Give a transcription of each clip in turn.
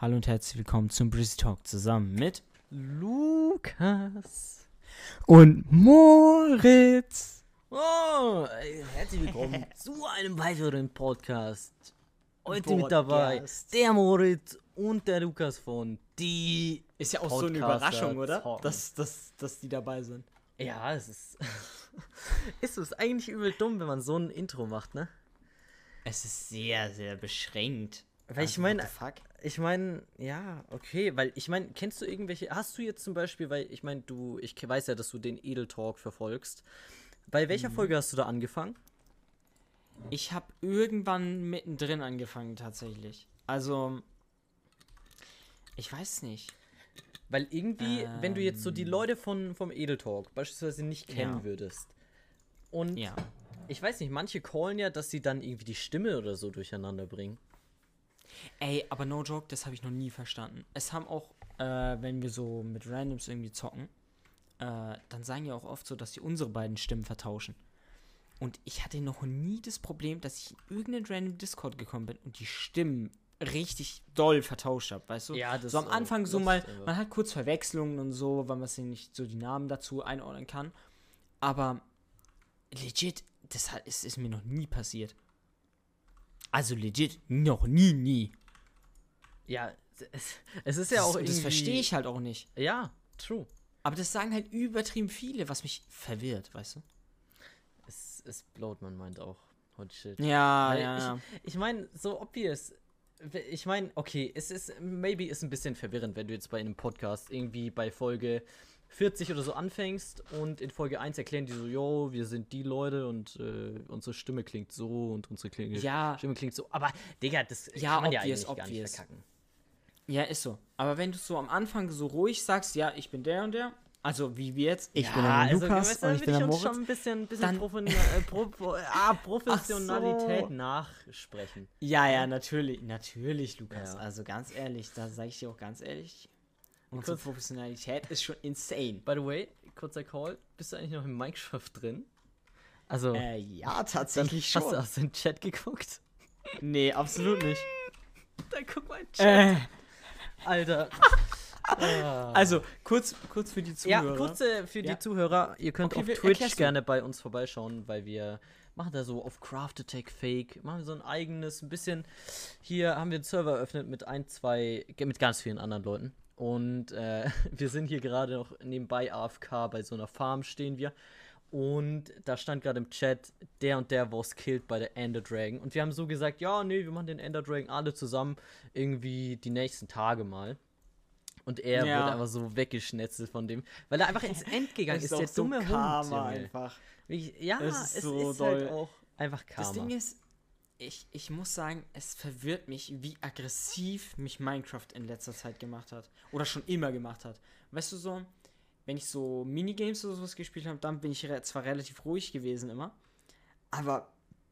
Hallo und herzlich willkommen zum Breezy Talk zusammen mit Lukas. und Moritz. Oh, herzlich willkommen zu einem weiteren Podcast. Heute mit dabei Podcast. der Moritz und der Lukas von die. Ist ja auch so eine Podcaster Überraschung, oder? Dass, dass, dass die dabei sind. Ja, es ist. ist es eigentlich übel dumm, wenn man so ein Intro macht, ne? Es ist sehr, sehr beschränkt. Weil ich Also, meine, the fuck? Ich meine, ja, okay, weil ich meine, kennst du irgendwelche, hast du jetzt zum Beispiel, weil ich meine, du, ich weiß ja, dass du den Edel Talk verfolgst. Bei welcher Mhm. Folge hast du da angefangen? Ich habe irgendwann mittendrin angefangen, tatsächlich. Also, ich weiß nicht. Weil irgendwie, wenn du jetzt so die Ähm. Leute von, vom Edel Talk beispielsweise nicht kennen Ja. würdest. Und Ja. ich weiß nicht, manche callen ja, dass sie dann irgendwie die Stimme oder so durcheinander bringen. Ey, aber no joke, das habe ich noch nie verstanden. Es haben auch, äh, wenn wir so mit Randoms irgendwie zocken, äh, dann sagen ja auch oft so, dass sie unsere beiden Stimmen vertauschen. Und ich hatte noch nie das Problem, dass ich in irgendeinen random Discord gekommen bin und die Stimmen richtig doll vertauscht habe, weißt du? Ja, das so am. Anfang so mal, man hat kurz Verwechslungen und so, weil man sich nicht so die Namen dazu einordnen kann. Aber legit, das hat, ist, ist mir noch nie passiert. Also legit, noch nie, nie. Ja, es, es ist ja auch das, irgendwie. das verstehe ich halt auch nicht. Ja, true. Aber das sagen halt übertrieben viele, was mich verwirrt, weißt du? Es, es blowt man meint auch. Holy shit. Ja, Weil Ich, ich meine, so obvious. Ich meine, okay, es ist, maybe ist ein bisschen verwirrend, wenn du jetzt bei einem Podcast irgendwie bei Folge 40 oder so anfängst und in Folge 1 erklären die so, yo, wir sind die Leute und äh, unsere Stimme klingt so und unsere Klinge, Ja. Stimme klingt so. Aber, Digga, das Ja, kann man ja obvious, eigentlich gar nicht obvious. verkacken. Ja, ist so. Aber wenn du so am Anfang so ruhig sagst, ja, ich bin der und der, also wie wir jetzt, ich bin der Lukas weißt du, und ich bin der Moritz. schon ein bisschen, bisschen Dann- Profin äh, pro, pro, ah, Professionalität so. nachsprechen. Ja, ja, natürlich, natürlich, Lukas. Ja. Also ganz ehrlich, da sage ich dir auch ganz ehrlich, unsere Kurz- Professionalität ist schon insane. By the way, kurzer Call, bist du eigentlich noch in Minecraft drin? Also, Äh, ja, dann tatsächlich hast du aus dem Chat geguckt? Nee, absolut nicht. Dann guck mal in den Chat. Äh, Alter. Ah. also, kurz, kurz für die ja, Zuhörer. kurze für Ja. die Zuhörer. Ihr könnt Okay, auf Twitch gerne bei uns vorbeischauen, weil wir machen da so auf Craft Attack Fake, machen wir so ein eigenes, ein bisschen. Hier haben wir einen Server eröffnet mit ein, zwei, mit ganz vielen anderen Leuten. Und äh, wir sind hier gerade noch nebenbei AFK, bei so einer Farm stehen wir. Und da stand gerade im Chat, der und der was killed bei der Ender Dragon. Und wir haben so gesagt, ja, nee, wir machen den Ender Dragon alle zusammen irgendwie die nächsten Tage mal. Und er Ja. wird einfach so weggeschnetzelt von dem, weil er einfach ins End gegangen ist, auch der so dumme Hund. Karma Junge. einfach. Ja, Es es ist ist, so halt doll. auch einfach Karma. Das Ding ist, ich, ich muss sagen, es verwirrt mich, wie aggressiv mich Minecraft in letzter Zeit gemacht hat. Oder schon immer gemacht hat. Weißt du so, wenn ich so Minigames oder sowas gespielt habe, dann bin ich re zwar relativ ruhig gewesen immer. Aber,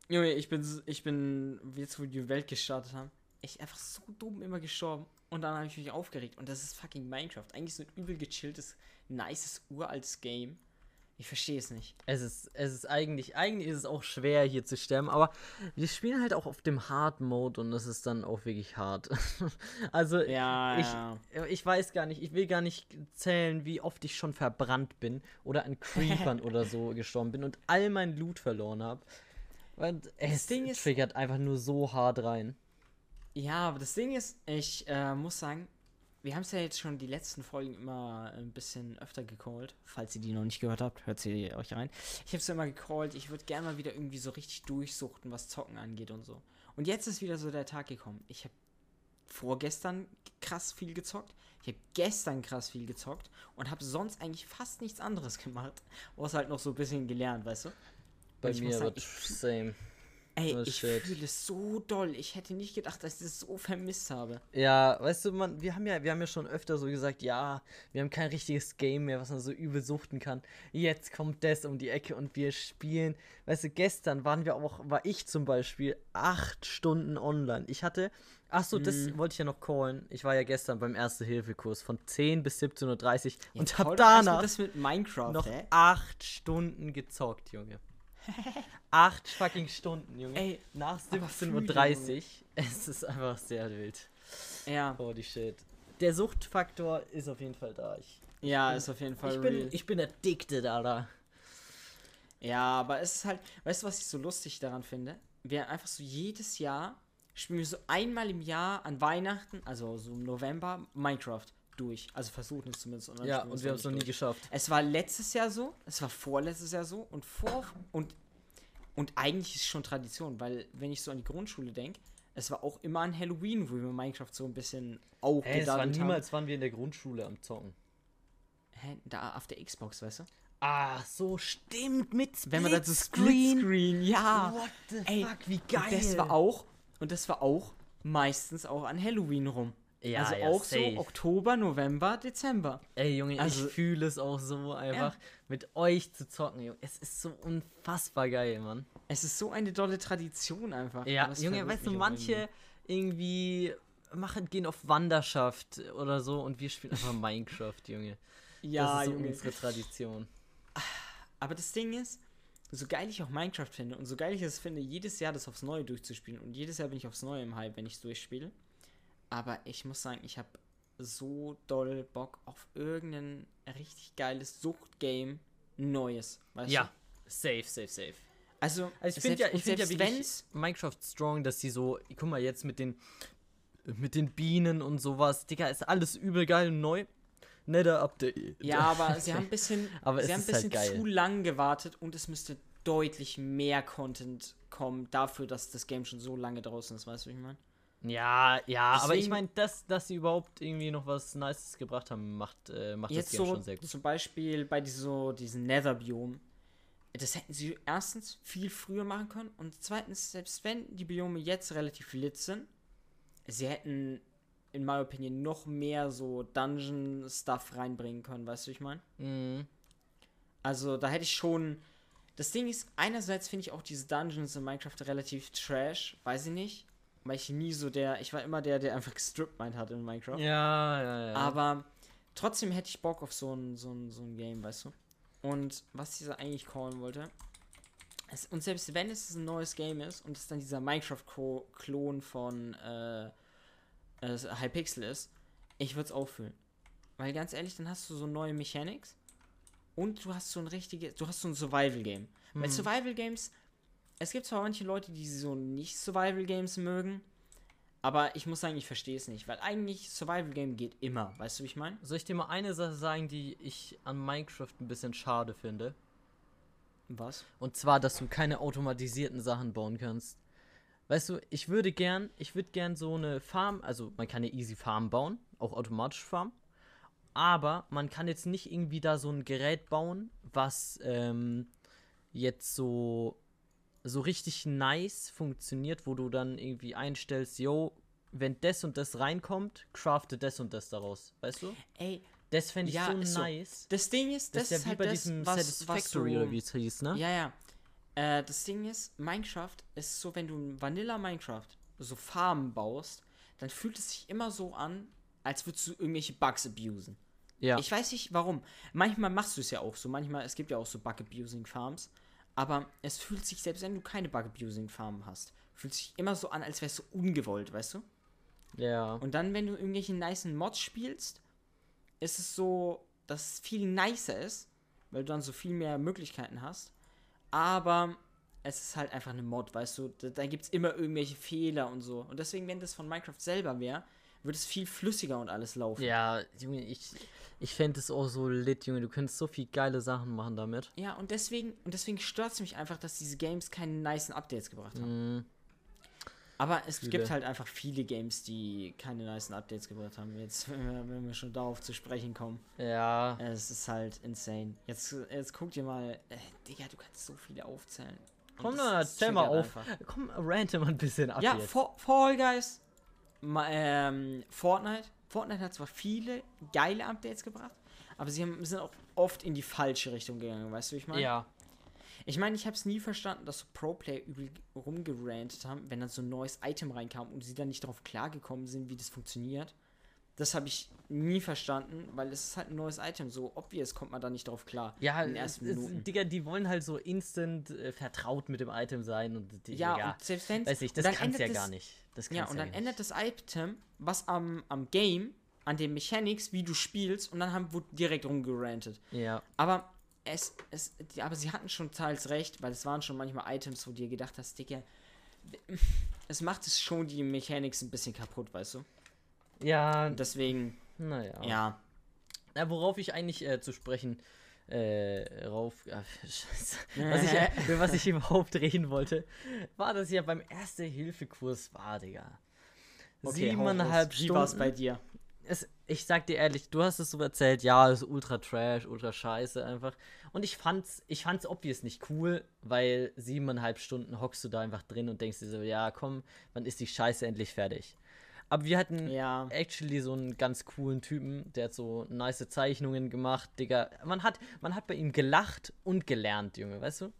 Junge, ich bin, ich bin, jetzt wo die Welt gestartet haben, ich einfach so dumm immer gestorben. Und dann habe ich mich aufgeregt. Und das ist fucking Minecraft. Eigentlich so ein übel gechilltes, nices, uraltes Game. Ich verstehe es nicht. es ist, es ist eigentlich, eigentlich ist es auch schwer hier zu sterben, aber wir spielen halt auch auf dem Hard Mode und das ist dann auch wirklich hart. also Ja, ich, ja. ich weiß gar nicht, ich will gar nicht zählen, wie oft ich schon verbrannt bin oder an Creepern oder so gestorben bin und all mein Loot verloren habe. Und es Ding ist- triggert einfach nur so hart rein. Ja, aber das Ding ist, ich äh, muss sagen, wir haben es ja jetzt schon die letzten Folgen immer ein bisschen öfter gecallt. Falls ihr die noch nicht gehört habt, hört sie euch rein. Ich habe es ja immer gecallt, ich würde gerne mal wieder irgendwie so richtig durchsuchten, was Zocken angeht und so. Und jetzt ist wieder so der Tag gekommen. Ich habe vorgestern krass viel gezockt. Ich habe gestern krass viel gezockt und habe sonst eigentlich fast nichts anderes gemacht. Außer halt noch so ein bisschen gelernt, weißt du? Bei mir sagen, same. Ey, Oh, ich fühle es so doll. Ich hätte nicht gedacht, dass ich das so vermisst habe. Ja, weißt du, man, wir haben ja, wir haben ja schon öfter so gesagt, ja, wir haben kein richtiges Game mehr, was man so übel suchten kann. Jetzt kommt das um die Ecke und wir spielen. Weißt du, gestern waren wir auch, war ich zum Beispiel acht Stunden online. Ich hatte, ach so, das Mhm. wollte ich ja noch callen. Ich war ja gestern beim Erste-Hilfe-Kurs von 10 bis 17.30 Uhr und Jetzt hab danach das mit Minecraft, noch hä? acht Stunden gezockt, Junge. Acht fucking Stunden, Junge. Ey, Nach aber 17.30 Uhr. Es ist einfach sehr wild. Ja, Holy shit. Der Suchtfaktor ist auf jeden Fall da. Ich, ja, ist auf jeden Fall ich, real. bin, ich bin addicted, Alter. Ja, aber es ist halt, weißt du, was ich so lustig daran finde? Wir einfach so jedes Jahr spielen wir so einmal im Jahr an Weihnachten, also so im November, Minecraft durch. Also versuchen es zumindest. und Ja, und wir haben es noch nie durch. geschafft. Es war letztes Jahr so, es war vorletztes Jahr so und vor und und eigentlich ist es schon Tradition, weil wenn ich so an die Grundschule denke, es war auch immer an Halloween, wo wir Minecraft so ein bisschen auch Ey, es war niemals, waren wir in der Grundschule am Zocken. Hä, da auf der Xbox, weißt du? Ah, so stimmt, mit Wenn man da so Splitscreen. Splitscreen, ja. What the Ey, fuck, wie Und geil. das war auch und das war auch meistens auch an Halloween rum. Ja, also ja, auch safe. so Oktober, November, Dezember. Ey, Junge, Also- ich fühle es auch so einfach, mit euch zu zocken, Junge. Es ist so unfassbar geil, Mann. Es ist so eine tolle Tradition einfach. Ja, Junge, weißt du, manche irgendwie machen, gehen auf Wanderschaft oder so und wir spielen einfach Minecraft, Junge. Ja, das ist so Junge. unsere Tradition. Aber das Ding ist, so geil ich auch Minecraft finde und so geil ich es finde, jedes Jahr das aufs Neue durchzuspielen. Und jedes Jahr bin ich aufs Neue im Hype, wenn ich es durchspiele. Aber ich muss sagen, ich habe so doll Bock auf irgendein richtig geiles Suchtgame Neues. Weißt Ja, du? safe, safe, safe. Also, Also ich finde ja, ich finde ja wirklich Minecraft strong, dass sie so, guck mal jetzt mit den mit den Bienen und sowas, Digga, ist alles übel geil und neu. Netter Update. Ja, aber sie haben ein bisschen, Aber sie haben ein halt bisschen geil. zu lang gewartet und es müsste deutlich mehr Content kommen dafür, dass das Game schon so lange draußen ist, weißt du, wie ich meine? Ja, ja, aber ich Deswegen- meine, dass, dass sie überhaupt irgendwie noch was Nices gebracht haben, macht, äh, macht Jetzt das Game so schon sehr gut. zum Beispiel bei so, diesen Nether-Biom, das hätten sie erstens viel früher machen können und zweitens, selbst wenn die Biome jetzt relativ lit sind, sie hätten in my opinion noch mehr so Dungeon-Stuff reinbringen können, weißt du, wie ich meine? Mhm. Also da hätte ich schon. Das Ding ist, einerseits finde ich auch diese Dungeons in Minecraft relativ trash, weiß ich nicht. Weil ich nie so der. Ich war immer der, der einfach gestrippt meint hat in Minecraft. Ja, ja, ja. Aber trotzdem hätte ich Bock auf so ein, so ein, so ein Game, weißt du? Und was dieser eigentlich callen wollte. Es, und selbst wenn es ein neues Game ist und es dann dieser Minecraft-Klon von äh, äh, Hypixel ist, ich würde es auch fühlen. Weil ganz ehrlich, dann hast du so neue Mechanics und du hast so ein richtiges, du hast so ein Survival-Game. Bei Survival-Games, es gibt zwar manche Leute, die so nicht Survival-Games mögen, aber ich muss sagen, ich verstehe es nicht, weil eigentlich Survival-Game geht immer, weißt du, wie ich meine? Soll ich dir mal eine Sache sagen, die ich an Minecraft ein bisschen schade finde? Was? Und zwar, dass du keine automatisierten Sachen bauen kannst. Weißt du, ich würde gern, ich würde gern so eine Farm, also man kann eine easy Farm bauen, auch automatisch Farm. Aber man kann jetzt nicht irgendwie da so ein Gerät bauen, was ähm, jetzt so, so richtig nice funktioniert, wo du dann irgendwie einstellst, yo, wenn das und das reinkommt, crafte das und das daraus. Weißt du? Ey, Das fände ich Ja, so nice. das Ding ist, Das, das, ist ja wie halt bei das, diesem was, Satisfactory was so, oder wie es hieß, ne? Ja, ja. Äh, das Ding ist, Minecraft ist so, wenn du Vanilla Minecraft so Farmen baust, dann fühlt es sich immer so an, als würdest du irgendwelche Bugs abusen. Ja. Ich weiß nicht warum. Manchmal machst du es ja auch so. Manchmal, es gibt ja auch so Bug-Abusing-Farms. Aber es fühlt sich, selbst wenn du keine Bug-Abusing-Farmen hast, fühlt sich immer so an, als wärst du ungewollt, weißt du? ja. Und dann, wenn du irgendwelche nice Mods spielst, ist es so, dass es viel nicer ist, weil du dann so viel mehr Möglichkeiten hast. Aber es ist halt einfach eine Mod, weißt du? Da, da gibt es immer irgendwelche Fehler und so. Und deswegen, wenn das von Minecraft selber wäre, würde es viel flüssiger und alles laufen. Ja, Junge, ich, ich fände es auch so lit, Junge. Du könntest so viel geile Sachen machen damit. Ja, und deswegen, und deswegen stört es mich einfach, dass diese Games keine nicen Updates gebracht haben. Mhm. Aber es Fühle. gibt halt einfach viele Games, die keine nicen Updates gebracht haben. Jetzt, wenn wir, schon darauf zu sprechen kommen. Ja. Es ist halt insane. Jetzt, jetzt guck dir mal, äh, Digga, du kannst so viele aufzählen. Komm das erzähl mal auf. einfach. Komm, rante mal ein bisschen ab Ja, jetzt. Fall Guys, ähm, Fortnite. Fortnite hat zwar viele geile Updates gebracht, aber sie haben, sind auch oft in die falsche Richtung gegangen, weißt du, wie ich meine? Ja. Ich meine, ich habe es nie verstanden, dass so Pro-Player übel rumgerantet haben, wenn dann so ein neues Item reinkam und sie dann nicht darauf klargekommen sind, wie das funktioniert. Das habe ich nie verstanden, weil es ist halt ein neues Item. So obvious kommt man da nicht drauf klar. Ja, in den es, ersten es, Minuten. Digga, die wollen halt so instant äh, vertraut mit dem Item sein und die, Ja, Digga, und selbst wenn weiß ich, das kannst ja gar es- nicht. Das Ja, und ja dann ändert das Item was am, am Game, an den Mechanics, wie du spielst, und dann haben, wurde direkt rumgerantet. Ja, Aber es, es, die, aber sie hatten schon teils recht, weil es waren schon manchmal Items, wo du dir gedacht hast, Digga, es macht es schon die Mechanics ein bisschen kaputt, weißt du? Ja, deswegen, naja. ja. Na, worauf ich eigentlich äh, zu sprechen äh, rauf. Scheiße. Was ich, äh, was ich überhaupt reden wollte, war, dass ich ja beim Erste-Hilfe-Kurs war, Digga. Okay, Siebeneinhalb raus. Wie war es Stunden. bei dir? es, ich sag dir ehrlich, du hast es so erzählt, ja, es ist ultra trash, ultra scheiße einfach. Und ich fand's, ich fand's obvious nicht cool, weil siebeneinhalb Stunden hockst du da einfach drin und denkst dir so, ja, komm, wann ist die Scheiße endlich fertig? Aber wir hatten Ja. actually so einen ganz coolen Typen, der hat so nice Zeichnungen gemacht, Digga. Man hat, man hat bei ihm gelacht und gelernt, Junge, weißt du?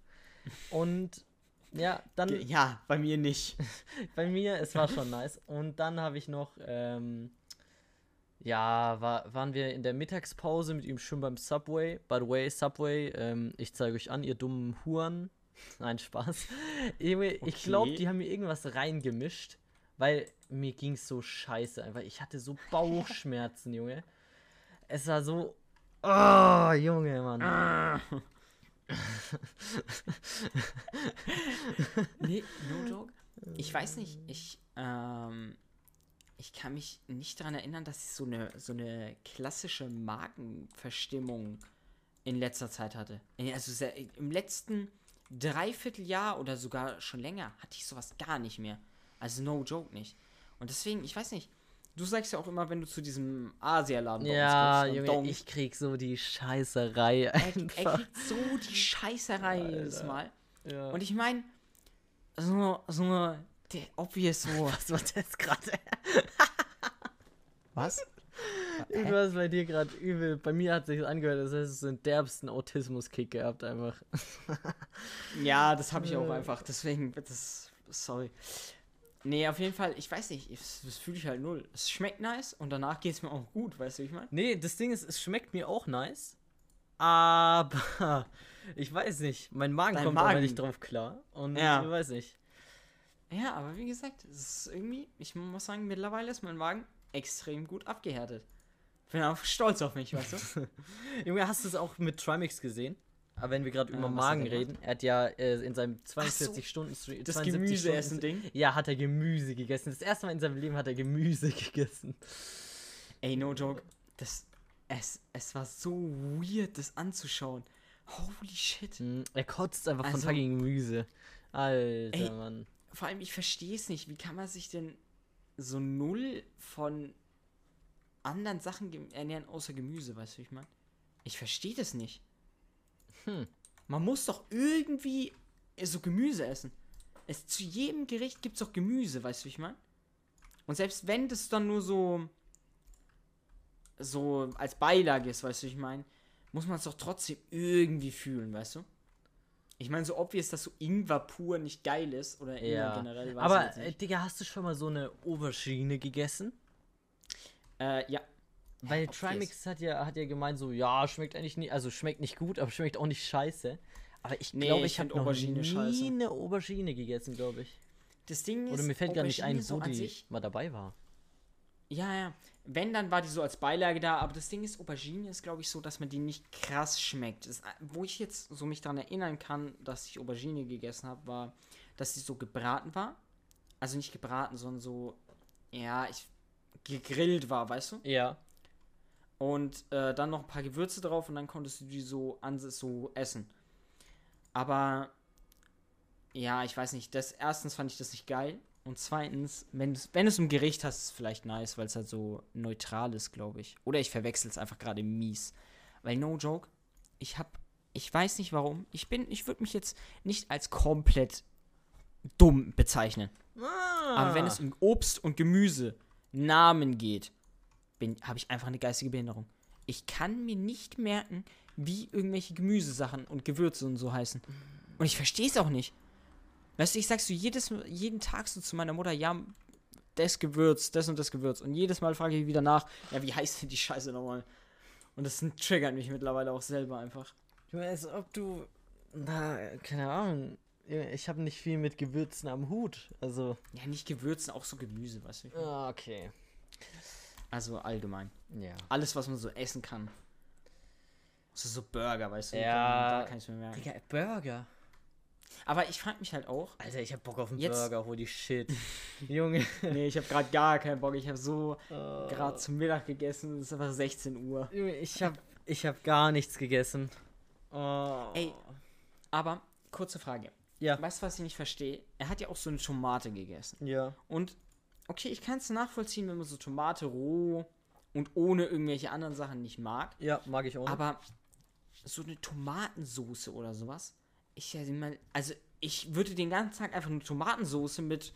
Und ja, dann Ja, bei mir nicht. bei mir, es war schon nice. Und dann habe ich noch, ähm, ja, war, waren wir in der Mittagspause mit ihm schon beim Subway. By the way, Subway, ähm, ich zeige euch an, ihr dummen Huren. Nein, Spaß. Ich Okay. glaube, die haben mir irgendwas reingemischt, weil mir ging es so scheiße einfach. Ich hatte so Bauchschmerzen, Junge. Es war so. Oh, Junge, Mann. nee, no joke. Ich weiß nicht, ich, ähm, ich kann mich nicht daran erinnern, dass ich so eine, so eine klassische Magenverstimmung in letzter Zeit hatte. In- Also sehr, im letzten Dreivierteljahr oder sogar schon länger hatte ich sowas gar nicht mehr. Also no joke nicht. Und deswegen, ich weiß nicht, du sagst ja auch immer, wenn du zu diesem Asialaden bei uns Ja, kommst, und Junge, ich krieg so die Scheißerei er, einfach. er kriegt so die Scheißerei jedes Mal. Ja. Und ich meine, so, so, der obvious so. was war das gerade? Was? Irgendwas bei dir gerade übel. Bei mir hat sich angehört, das heißt, so einen derbsten Autismus-Kick gehabt einfach. Ja, das habe ich auch einfach. Deswegen, das, sorry. Nee, auf jeden Fall, ich weiß nicht, ich- das fühle ich halt null. Es schmeckt nice und danach geht es mir auch gut, weißt du, wie ich meine? Nee, das Ding ist, es schmeckt mir auch nice. Aber ich weiß nicht. Mein Magen Dein kommt aber Magen. nicht drauf klar. Und Ja. ich weiß nicht. Ja, aber wie gesagt, es ist irgendwie, ich muss sagen, mittlerweile ist mein Magen extrem gut abgehärtet. Bin auch stolz auf mich, weißt du? Junge, hast du es auch mit Trimix gesehen? Aber wenn wir gerade Äh, über Magen reden, er hat ja äh, in seinem so, 42-Stunden-Stream. Das Gemüseessen-Ding. Ja, hat er Gemüse gegessen. Das erste Mal in seinem Leben hat er Gemüse gegessen. Ey, no joke. Das, es, es war so weird, das anzuschauen. Holy shit. Hm, Er kotzt einfach von Also- fucking Gemüse. Alter, Ey. Mann. Vor allem, ich verstehe es nicht. Wie kann man sich denn so null von anderen Sachen ernähren, außer Gemüse, weißt du, wie ich meine? Ich verstehe das nicht. Hm. Man muss doch irgendwie so Gemüse essen. Es, zu jedem Gericht gibt es doch Gemüse, weißt du, wie ich meine? Und selbst wenn das dann nur so so als Beilage ist, weißt du, wie ich meine, muss man es doch trotzdem irgendwie fühlen, weißt du? Ich meine, so obvious, dass so Ingwer pur nicht geil ist oder Ja. generell, Aber, äh. Digga, hast du schon mal so eine Aubergine gegessen? Äh, ja. Weil obvious. Trimix hat ja, hat ja gemeint, so, ja, schmeckt eigentlich nicht, also schmeckt nicht gut, aber schmeckt auch nicht scheiße. Aber ich Nee, glaube, ich ich habe noch Aubergine nie scheiße. eine Aubergine gegessen, glaube ich. Das Ding ist, Oder mir fällt gar nicht ein, Aubergine wo so an die mal dabei war. Ja, ja. Wenn, dann war die so als Beilage da, aber das Ding ist, Aubergine ist, glaube ich, so, dass man die nicht krass schmeckt. Das, wo ich jetzt so mich daran erinnern kann, dass ich Aubergine gegessen habe, war, dass sie so gebraten war. Also nicht gebraten, sondern so, ja, ich, gegrillt war, weißt du? Ja. Und äh, dann noch ein paar Gewürze drauf und dann konntest du die so, an, so essen. Aber, ja, ich weiß nicht, das, erstens fand ich das nicht geil. Und zweitens, wenn, du es im Gericht hast, ist es vielleicht nice, weil es halt so neutral ist, glaube ich. Oder ich verwechsel es einfach gerade mies. Weil, no joke, ich hab, ich weiß nicht warum, ich bin, ich würde mich jetzt nicht als komplett dumm bezeichnen. Ah. Aber wenn es um Obst und Gemüse Namen geht, habe ich einfach eine geistige Behinderung. Ich kann mir nicht merken, wie irgendwelche Gemüsesachen und Gewürze und so heißen. Und ich verstehe es auch nicht. Weißt du, ich sagst du jedes, jeden Tag so zu meiner Mutter, ja, das Gewürz, das und das Gewürz. Und jedes Mal frage ich wieder nach, ja, wie heißt denn die Scheiße nochmal? Und das triggert mich mittlerweile auch selber einfach. Du, als ob du. Na, keine Ahnung. Ich habe nicht viel mit Gewürzen am Hut. Also. Ja, nicht Gewürzen, auch so Gemüse, weißt du? Ah, okay. Also allgemein. Ja. Alles, was man so essen kann. So, so Burger, weißt du? Ja. Da kann ich mir merken. Digga, Burger. Aber ich frage mich halt auch. Alter, ich hab Bock auf einen Jetzt- Burger, holy shit. Junge. Nee, ich habe gerade gar keinen Bock. Ich habe so Oh. gerade zum Mittag gegessen. Es ist einfach 16 Uhr. Junge, ich hab, ich hab gar nichts gegessen. Oh. Ey. Aber, kurze Frage. Ja. Weißt du, was ich nicht verstehe? Er hat ja auch so eine Tomate gegessen. Ja. Und, okay, ich kann es nachvollziehen, wenn man so Tomate roh und ohne irgendwelche anderen Sachen nicht mag. Ja, mag ich auch. nicht. Aber so eine Tomatensoße oder sowas. Ich also ich würde den ganzen Tag einfach eine Tomatensoße mit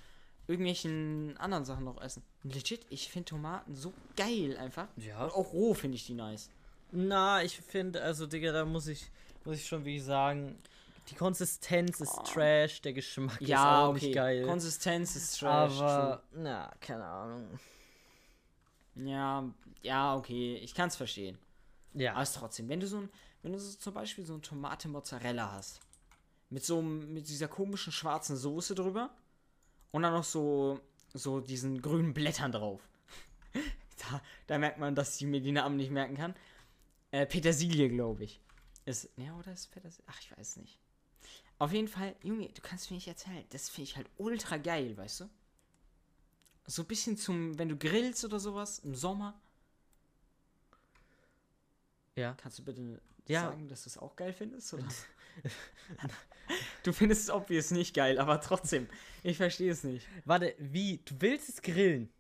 irgendwelchen anderen Sachen noch essen. Legit, ich finde Tomaten so geil einfach. Ja. Und auch roh finde ich die nice. Na, ich finde, also, Digga, da muss ich, muss ich schon wirklich sagen, die Konsistenz ist Oh. Trash, der Geschmack ist Ja, auch okay. nicht geil. Konsistenz ist trash. aber, na, keine Ahnung. true. Ja, ja, okay. Ich kann es verstehen. Ja. Aber ist trotzdem, wenn du so ein, wenn du so zum Beispiel so eine Tomate Mozzarella hast, mit so mit dieser komischen schwarzen Soße drüber und dann noch so, so diesen grünen Blättern drauf. da, da merkt man, dass ich mir die Namen nicht merken kann. Äh, Petersilie, glaube ich. Ist, ja, oder ist Petersilie? Ach, ich weiß nicht. Auf jeden Fall, Junge, du kannst mir nicht erzählen. Das finde ich halt ultra geil, weißt du? So ein bisschen zum, wenn du grillst oder sowas im Sommer. ja. Kannst du bitte Ja. sagen, dass du es auch geil findest? Oder? du findest es obvious nicht geil, aber trotzdem, ich verstehe es nicht. Warte, wie? Du willst es grillen?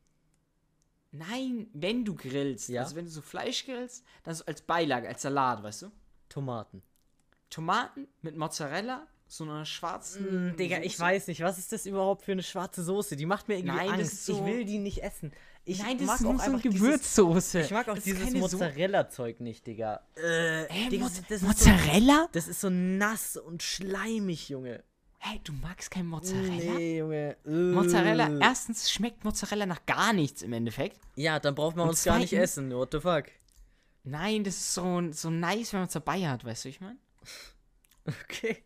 Nein, wenn du grillst, Ja. also wenn du so Fleisch grillst, dann so als Beilage, als Salat, weißt du? Tomaten. Tomaten mit Mozzarella, so einer schwarzen. Mm, Digga, ich Soße. weiß nicht, was ist das überhaupt für eine schwarze Soße? Die macht mir irgendwie Nein, Angst. so- Ich will die nicht essen. Ich Nein, das mag ist auch so eine einfach dieses- Gewürzsoße. Ich mag auch Das dieses Mozzarella-Zeug nicht, Digga. Äh, Hä, Digga, Moz das, ist so, Mozzarella? das ist so nass und schleimig, Junge. Hey, du magst kein Mozzarella? Nee, Junge. Äh. Mozzarella, erstens schmeckt Mozzarella nach gar nichts im Endeffekt. Ja, dann braucht man Und uns gar nicht zweitens- essen. What the fuck? Nein, das ist so, so nice, wenn man es dabei hat, weißt du, ich meine? Okay.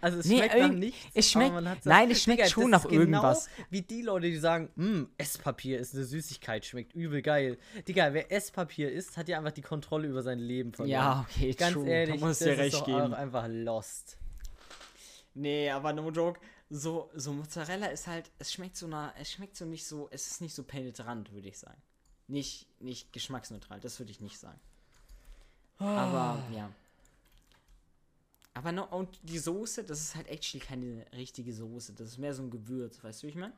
Also es Nee, schmeckt nach nichts. es schmeckt- hat nein, es schmeckt Digga, schon nach ist genau irgendwas. Wie die Leute, die sagen, "Mm, Esspapier ist eine Süßigkeit, schmeckt übel geil. Digga, wer Esspapier isst, hat ja einfach die Kontrolle über sein Leben verloren. Ja, okay, Ganz true, ehrlich, da musst das dir ist recht doch geben. einfach lost. Nee, aber no joke. So, so Mozzarella ist halt, es schmeckt so nach, es schmeckt so nicht so, es ist nicht so penetrant, würde ich sagen. Nicht, nicht geschmacksneutral, das würde ich nicht sagen. Aber, ja. Aber no, und die Soße, das ist halt actually keine richtige Soße. Das ist mehr so ein Gewürz, weißt du, wie ich meine?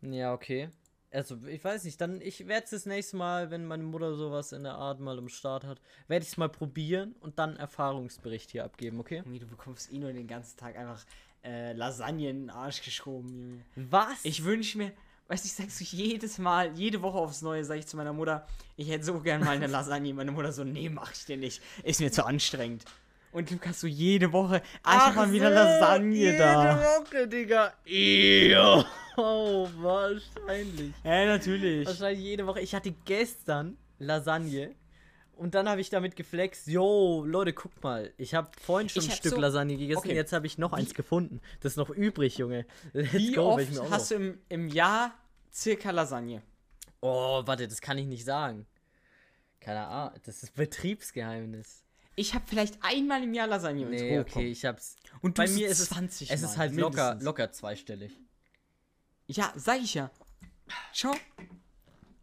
Ja, okay. Also, ich weiß nicht, dann, ich werde es das nächste Mal, wenn meine Mutter sowas in der Art mal am Start hat, werde ich es mal probieren und dann einen Erfahrungsbericht hier abgeben, okay? Junge, du bekommst eh nur den ganzen Tag einfach äh, Lasagne in den Arsch geschoben, Junge. Was? Ich wünsche mir, weißt du, ich sag's so jedes Mal, jede Woche aufs Neue, sage ich zu meiner Mutter, ich hätte so gern mal eine Lasagne. Meine Mutter so, nee, mach ich dir nicht. Ist mir zu anstrengend. Und du kannst so jede Woche, ah, ich hab mal wieder Lasagne jede da. Woche, Digga. Ew. Oh, wahrscheinlich. Ja, natürlich. Wahrscheinlich jede Woche. Ich hatte gestern Lasagne und dann habe ich damit geflext, yo, Leute, guckt mal, ich habe vorhin schon Ich ein Stück so- Lasagne gegessen, Okay. jetzt habe ich noch eins gefunden. Das ist noch übrig, Junge. Let's Wie go, oft hast du im, im Jahr circa Lasagne? Oh, warte, das kann ich nicht sagen. Keine Ahnung, das ist Betriebsgeheimnis. Ich habe vielleicht einmal im Jahr Lasagne wenn's Nee, okay, ich hab's. Und du Bei mir ist es 20 Es Mal, ist halt locker, mindestens. locker zweistellig. Ja, sag ich ja. Schau.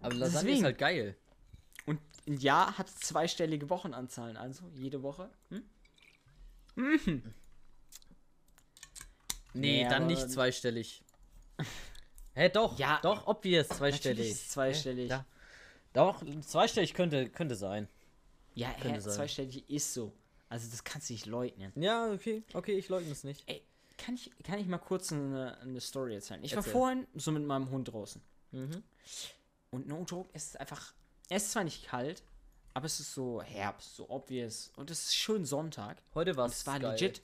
Aber Lasagne ist Deswegen. halt geil. Und ein Jahr hat zweistellige Wochenanzahlen, also jede Woche. Hm? Nee, Nee, dann aber- nicht zweistellig. Hä, doch, Ja, doch, obvious Natürlich zweistellig. ist es zweistellig. Ja. Doch, zweistellig könnte, könnte sein. Ja, hä, zweistellig ist so. Also das kannst du nicht leugnen. Ja, okay, okay, ich leugne es nicht. Ey, kann ich, kann ich mal kurz eine, eine Story erzählen? Ich war Erzähl. vorhin so mit meinem Hund draußen. Mhm. Und no joke, es ist einfach. Es ist zwar nicht kalt, aber es ist so Herbst, so obvious. Und es ist schön Sonntag. Heute war es war legit.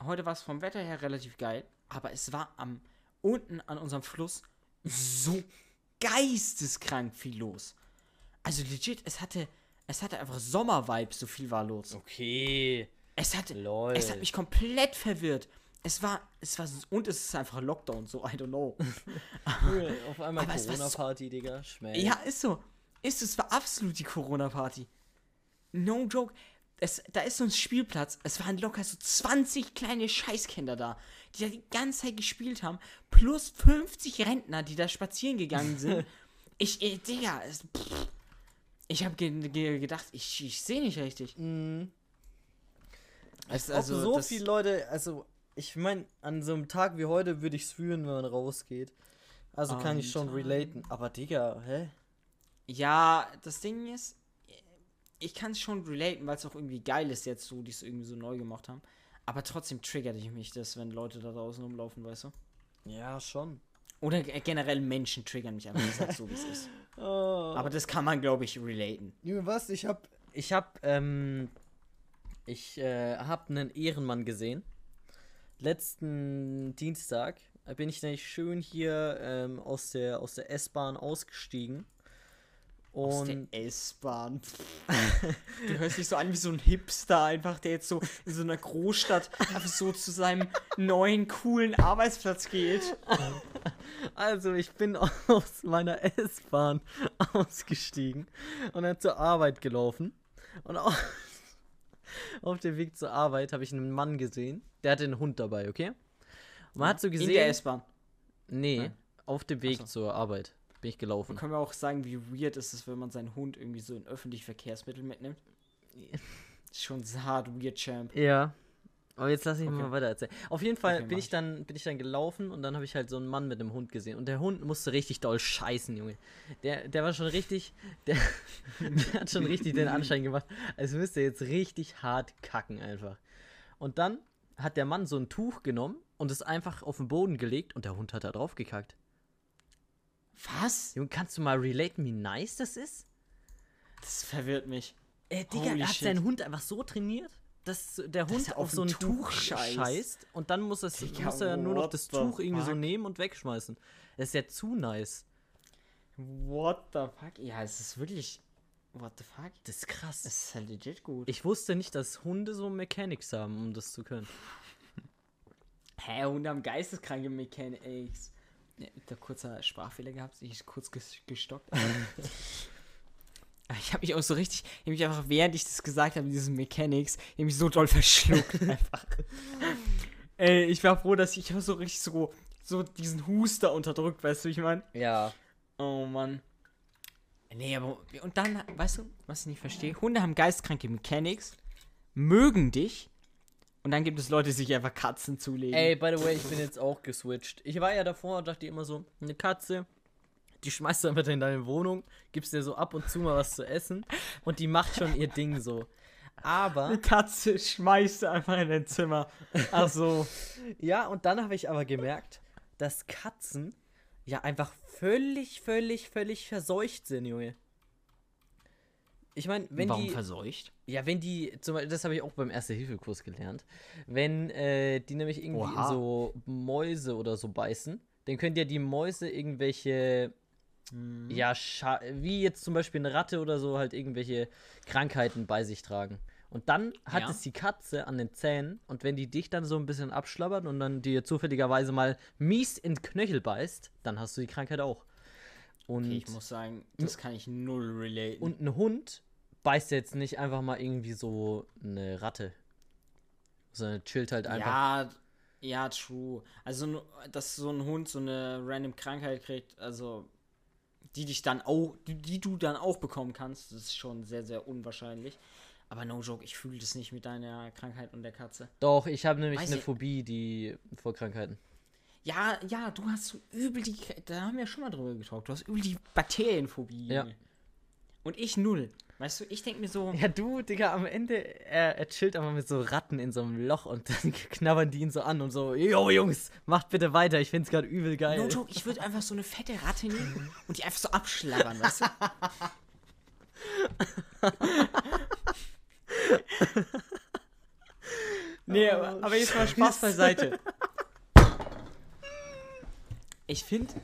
Heute war es vom Wetter her relativ geil, aber es war am unten an unserem Fluss so geisteskrank viel los. Also legit, es hatte, es hatte einfach Sommer-Vibes, so viel war los. Okay. Es hatte, Lol. es hat mich komplett verwirrt. Es war, es war, und es ist einfach Lockdown, so, I don't know. Auf einmal war so- Corona-Party, Digga. Schmäh. ja, ist so. Ist es war absolut die Corona-Party. No joke. Es, da ist so ein Spielplatz. Es waren locker so 20 kleine Scheißkinder da, die da die ganze Zeit gespielt haben. Plus 50 Rentner, die da spazieren gegangen sind. ich, äh, Digga, es, pff, ich habe ge ge gedacht, ich, ich sehe nicht richtig. Mhm. Es, Ob so viele Leute, also ich meine, an so einem Tag wie heute würde ich es fühlen, wenn man rausgeht. Also kann ich schon Am relaten. Aber Digga, hä? Ja, das Ding ist, ich kann es schon relaten, weil es auch irgendwie geil ist jetzt so, die es irgendwie so neu gemacht haben. Aber trotzdem triggert ich mich das, wenn Leute da draußen rumlaufen, weißt du? Ja, schon. Oder ge- generell Menschen triggern mich einfach, ich sag's so wie es ist. Oh. Aber das kann man, glaube ich, relaten. Junge, was? Ich hab. Ich hab, ähm. Ich äh, hab einen Ehrenmann gesehen. Letzten Dienstag bin ich nämlich schön hier ähm, aus der, aus der S-Bahn ausgestiegen. Aus der Und S-Bahn. du hörst dich so an wie so ein Hipster einfach, der jetzt so in so einer Großstadt einfach so zu seinem neuen, coolen Arbeitsplatz geht. also ich bin aus meiner S-Bahn ausgestiegen und dann zur Arbeit gelaufen. Und auf, auf dem Weg zur Arbeit habe ich einen Mann gesehen, der hatte einen Hund dabei, okay? Und man hat so gesehen. In der S-Bahn. Nee, Nein? auf dem Weg so. zur Arbeit bin ich gelaufen. Können wir auch sagen, wie weird ist es, wenn man seinen Hund irgendwie so in öffentliche Verkehrsmittel mitnimmt? Schon hart weird, Champ. Ja. Aber jetzt lass ich Okay. mal weiter erzählen. Auf jeden Fall Okay, bin ich dann bin ich dann gelaufen und dann habe ich halt so einen Mann mit einem Hund gesehen und der Hund musste richtig doll scheißen, Junge. Der der war schon richtig der, der hat schon richtig den Anschein gemacht, als müsste er jetzt richtig hart kacken einfach. Und dann hat der Mann so ein Tuch genommen und es einfach auf den Boden gelegt und der Hund hat da drauf gekackt. Was? Junge, kannst du mal relaten, wie nice das ist? Das verwirrt mich. Äh, Digga, Holy er hat shit. seinen Hund einfach so trainiert, dass der Hund er auf auf so ein Tuch Tuch scheißt. scheißt. und dann muss, es, Digga, muss er nur noch das Tuch irgendwie so fuck? nehmen und wegschmeißen. Das ist ja zu nice. What the fuck? Ja, es ist wirklich. What the fuck? Das ist krass. Es ist halt legit gut. ich wusste nicht, dass Hunde so Mechanics haben, um das zu können. Hä, Hunde haben geisteskranke Mechanics. Ja, da kurzer Sprachfehler gehabt, ich ist kurz ges gestockt. ich habe mich auch so richtig, ich habe mich einfach, während ich das gesagt habe, diesen Mechanics, ich mich so doll verschluckt einfach. Ey, ich war froh, dass ich, ich so richtig so, so diesen Huster unterdrückt, weißt du, wie ich meine? Ja. Oh Mann. Nee, aber. Und dann, weißt du, was ich nicht verstehe? Hunde haben geistkranke Mechanics, mögen dich. Und dann gibt es Leute, die sich einfach Katzen zulegen. Ey, by the way, ich bin jetzt auch geswitcht. Ich war ja davor und dachte immer so, eine Katze, die schmeißt du einfach in deine Wohnung, gibst dir so ab und zu mal was zu essen und die macht schon ihr Ding so. Aber Eine Katze schmeißt du einfach in dein Zimmer. Ach so. Ja, und dann habe ich aber gemerkt, dass Katzen ja einfach völlig, völlig, völlig verseucht sind, Junge. Ich meine, wenn Warum die. verseucht? Ja, wenn die, zum Beispiel, das habe ich auch beim Erste-Hilfe-Kurs gelernt. Wenn äh, die nämlich irgendwie in so Mäuse oder so beißen, dann können ja die Mäuse irgendwelche, Hm. ja, wie jetzt zum Beispiel eine Ratte oder so, halt irgendwelche Krankheiten bei sich tragen. Und dann hat Ja. es die Katze an den Zähnen und wenn die dich dann so ein bisschen abschlabbert und dann dir zufälligerweise mal mies in den Knöchel beißt, dann hast du die Krankheit auch. Und, Okay, ich muss sagen, das kann ich null relaten. und ein Hund beißt jetzt nicht einfach mal irgendwie so eine Ratte. Sondern chillt halt einfach. ja, ja, true. Also, dass so ein Hund so eine random Krankheit kriegt, also die dich dann auch, die, die du dann auch bekommen kannst, das ist schon sehr, sehr unwahrscheinlich. Aber no joke, ich fühle das nicht mit deiner Krankheit und der Katze. Doch, ich habe nämlich Weiß eine ich- Phobie, die vor Krankheiten. Ja, ja, du hast so übel die, da haben wir schon mal drüber getalkt, du hast übel die Bakterienphobie. Ja. Und ich null. Weißt du, ich denke mir so, Ja, du, Digga, am Ende, er, er chillt einfach mit so Ratten in so einem Loch und dann knabbern die ihn so an und so, yo, Jungs, macht bitte weiter, ich find's gerade übel geil. no joke, ich würde einfach so eine fette Ratte nehmen und die einfach so abschlabbern, weißt du? nee, aber, aber jetzt mal Spaß beiseite. Ich finde,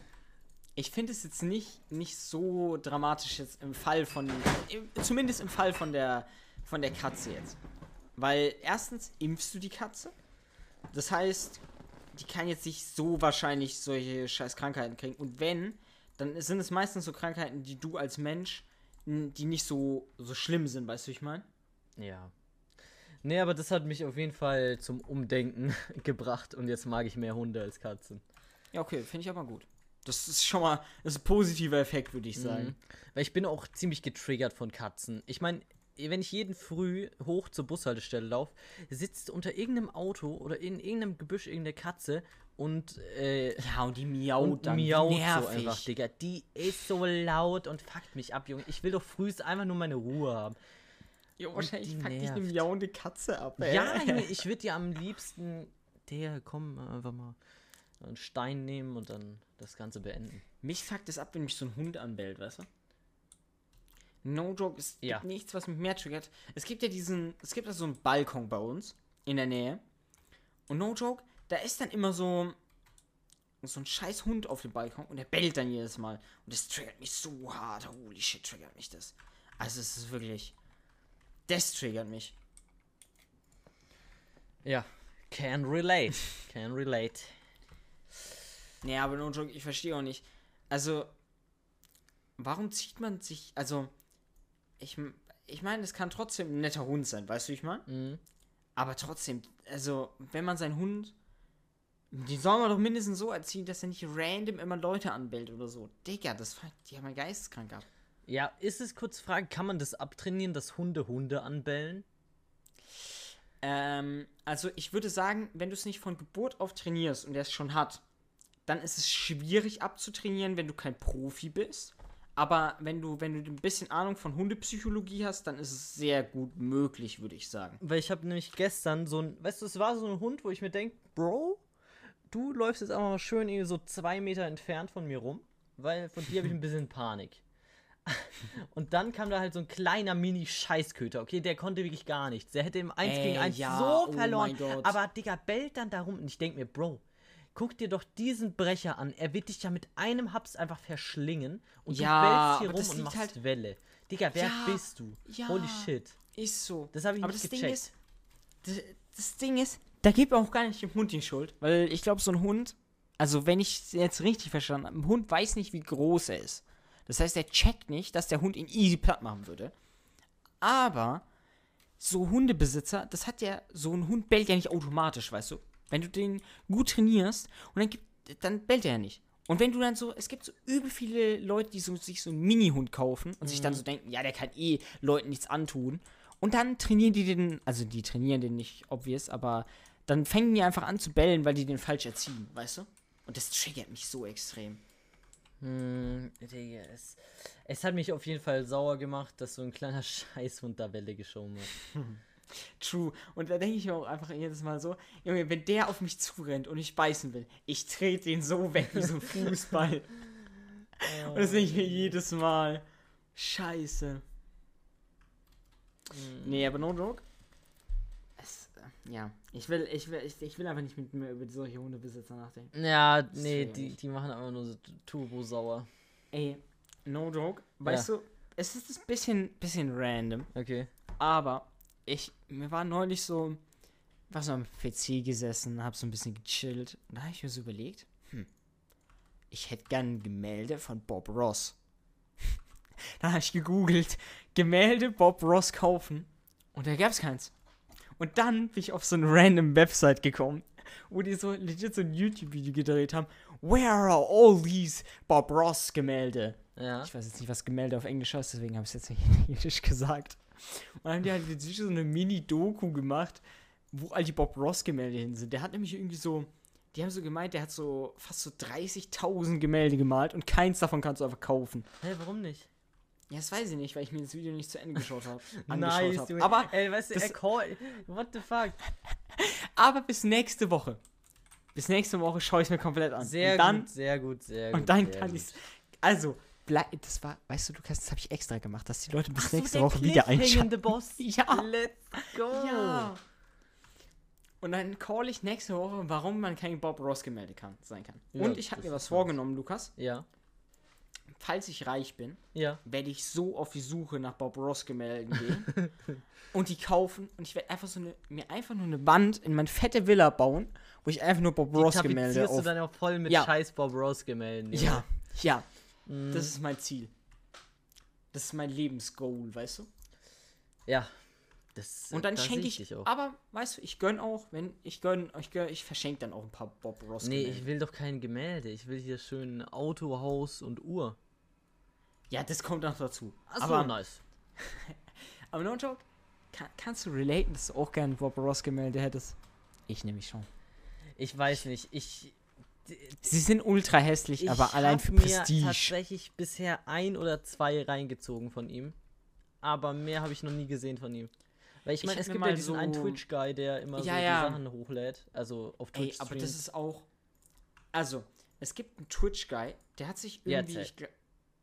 ich finde es jetzt nicht, nicht so dramatisch jetzt im Fall von, im, zumindest im Fall von der, von der Katze jetzt. Weil erstens impfst du die Katze. Das heißt, die kann jetzt nicht so wahrscheinlich solche scheiß Krankheiten kriegen. Und wenn, dann sind es meistens so Krankheiten, die du als Mensch, die nicht so, so schlimm sind, weißt du, wie ich meine? Ja. Nee, aber das hat mich auf jeden Fall zum Umdenken gebracht und jetzt mag ich mehr Hunde als Katzen. Ja, okay, finde ich aber gut. Das ist schon mal das ist ein positiver Effekt, würde ich sagen. Mhm. Weil ich bin auch ziemlich getriggert von Katzen. Ich meine, wenn ich jeden früh hoch zur Bushaltestelle laufe, sitzt unter irgendeinem Auto oder in irgendeinem Gebüsch irgendeine Katze und, äh, Ja, und die miaut und dann. miaut so nervig. einfach, Digga. Die ist so laut und fuckt mich ab, Junge. Ich will doch frühst einfach nur meine Ruhe haben. Jo, wahrscheinlich die packt dich eine miauende Katze ab, ey. Ja, Junge, ich würde dir am liebsten, der, komm, einfach mal einen Stein nehmen und dann das Ganze beenden. Mich fuckt es ab, wenn mich so ein Hund anbellt, weißt du? No joke, es Ja. gibt nichts, was mich mehr triggert. Es gibt ja diesen, es gibt ja so einen Balkon bei uns in der Nähe. Und no joke, da ist dann immer so so ein scheiß Hund auf dem Balkon und der bellt dann jedes Mal. Und das triggert mich so hart. Holy shit, triggert mich das. Also es ist wirklich, das triggert mich. Ja, can relate. Can relate. Nee, aber no joke, ich verstehe auch nicht. Also, warum zieht man sich, also, ich, ich meine, es kann trotzdem ein netter Hund sein, weißt du, ich meine? Mhm. Aber trotzdem, also, wenn man seinen Hund, die soll man doch mindestens so erziehen, dass er nicht random immer Leute anbellt oder so. Digga, das die haben einen geisteskrank ab. Ja, ist es kurz Frage, kann man das abtrainieren, dass Hunde Hunde anbellen? Ähm, also ich würde sagen, wenn du es nicht von Geburt auf trainierst und er es schon hat, dann ist es schwierig abzutrainieren, wenn du kein Profi bist. Aber wenn du, wenn du ein bisschen Ahnung von Hundepsychologie hast, dann ist es sehr gut möglich, würde ich sagen. Weil ich habe nämlich gestern so ein, weißt du, es war so ein Hund, wo ich mir denke, Bro, du läufst jetzt einfach mal schön irgendwie so zwei Meter entfernt von mir rum, weil von dir habe ich ein bisschen Panik. Und dann kam da halt so ein kleiner Mini-Scheißköter, okay, der konnte wirklich gar nichts. Der hätte im 1 Ey, gegen 1 ja, so oh verloren. Gott. aber Digga, bellt dann darum und ich denke mir, Bro, guck dir doch diesen Brecher an. Er wird dich ja mit einem Haps einfach verschlingen und Ja, du das hier rum und machst halt- Welle. Digga, wer Ja, bist du? ja. Holy shit. Ist so. Das habe ich Aber nicht das Ding gecheckt. ist, das, das Ding ist, da gibt auch gar nicht dem Hund die Schuld. Weil ich glaube, so ein Hund, also wenn ich es jetzt richtig verstanden habe, ein Hund weiß nicht, wie groß er ist. Das heißt, er checkt nicht, dass der Hund ihn easy platt machen würde. Aber so Hundebesitzer, das hat ja, so ein Hund bellt ja nicht automatisch, weißt du? Wenn du den gut trainierst und dann, gibt, dann bellt er ja nicht. Und wenn du dann so, es gibt so übel viele Leute, die so, sich so einen Mini-Hund kaufen und sich dann so denken, ja, der kann eh Leuten nichts antun. Und dann trainieren die den, also die trainieren den nicht, obvious, aber dann fangen die einfach an zu bellen, weil die den falsch erziehen, weißt du? Und das triggert mich so extrem. Hm, Digga, es, es hat mich auf jeden Fall sauer gemacht, dass so ein kleiner Scheißhund da Welle geschoben hat. True. Und da denke ich mir auch einfach jedes Mal so, Junge, wenn der auf mich zurennt und ich beißen will, ich trete den so weg wie so ein Fußball. und das denke ich mir jedes Mal. Scheiße. Nee, aber no joke. Es, äh, ja, ich will, ich will, ich, ich will einfach nicht mit mir über solche Hundebesitzer nachdenken. Ja, nee, will die, die machen einfach nur so turbo sauer. Ey, no joke. Weißt du, es ist ein bisschen, bisschen random. Okay. Aber ich, mir war neulich so, war so am PC gesessen, hab so ein bisschen gechillt. Und da habe ich mir so überlegt, hm, ich hätte gern ein Gemälde von Bob Ross. dann habe ich gegoogelt, Gemälde Bob Ross kaufen. Und da gab es keins. Und dann bin ich auf so eine random Website gekommen, wo die so legit so ein YouTube-Video gedreht haben. Where are all these Bob Ross Gemälde? Ja. Ich weiß jetzt nicht, was Gemälde auf Englisch heißt, deswegen habe ich es jetzt nicht in Englisch gesagt. Und dann haben die halt jetzt so eine Mini-Doku gemacht, wo all die Bob Ross-Gemälde hin sind. Der hat nämlich irgendwie so, die haben so gemeint, der hat so fast so 30.000 Gemälde gemalt und keins davon kannst du einfach kaufen. Hä, warum nicht? Ja, das weiß ich nicht, weil ich mir das Video nicht zu Ende geschaut habe. angeschaut hab. Aber, ey, weißt du, das- call, what the fuck? aber bis nächste Woche. Bis nächste Woche schaue ich es mir komplett an. Sehr dann, gut, sehr gut, sehr gut. Und dann kann ich Also, blei- das war, weißt du, Lukas, das habe ich extra gemacht, dass die Leute bis Ach so, nächste der Woche wieder einschalten. Boss. Ja. Let's go. Ja. Und dann call ich nächste Woche, warum man kein Bob Ross Gemälde kann, sein kann. Ja, Und ich habe mir was vorgenommen, Lukas. Ja. falls ich reich bin, Ja. werde ich so auf die Suche nach Bob Ross Gemälden gehen und die kaufen und ich werde einfach so eine, mir einfach nur eine Wand in meine fette Villa bauen, wo ich einfach nur Bob Die Ross Gemälde tapezierst du auf. dann auch voll mit Ja. scheiß Bob Ross Gemälden. Ja, ja, Mhm. das ist mein Ziel. Das ist mein Lebensgoal, weißt du? Ja. Das, Und dann da schenke ich, auch. aber weißt du, ich gönn auch, wenn ich gönn, ich gönn, ich verschenke dann auch ein paar Bob Ross Nee, Gemälde. ich will doch kein Gemälde. Ich will hier schön Auto, Haus und Uhr. ja, das kommt noch dazu. Achso, aber, nice. aber no joke, kann, kannst du relaten, dass du auch gerne Bob Ross Gemälde hättest? Ich nämlich schon. Ich weiß nicht. Ich, Sie sind ultra hässlich, ich aber allein für Prestige. tatsächlich bisher ein oder zwei reingezogen von ihm. Aber mehr habe ich noch nie gesehen von ihm. Weil ich Ich meine, es gibt mal ja diesen einen so- Twitch-Guy, der immer so Ja, die ja. Sachen hochlädt. Also auf Twitch Ey, aber das ist auch. Also, es gibt einen Twitch-Guy, der hat sich irgendwie, ich,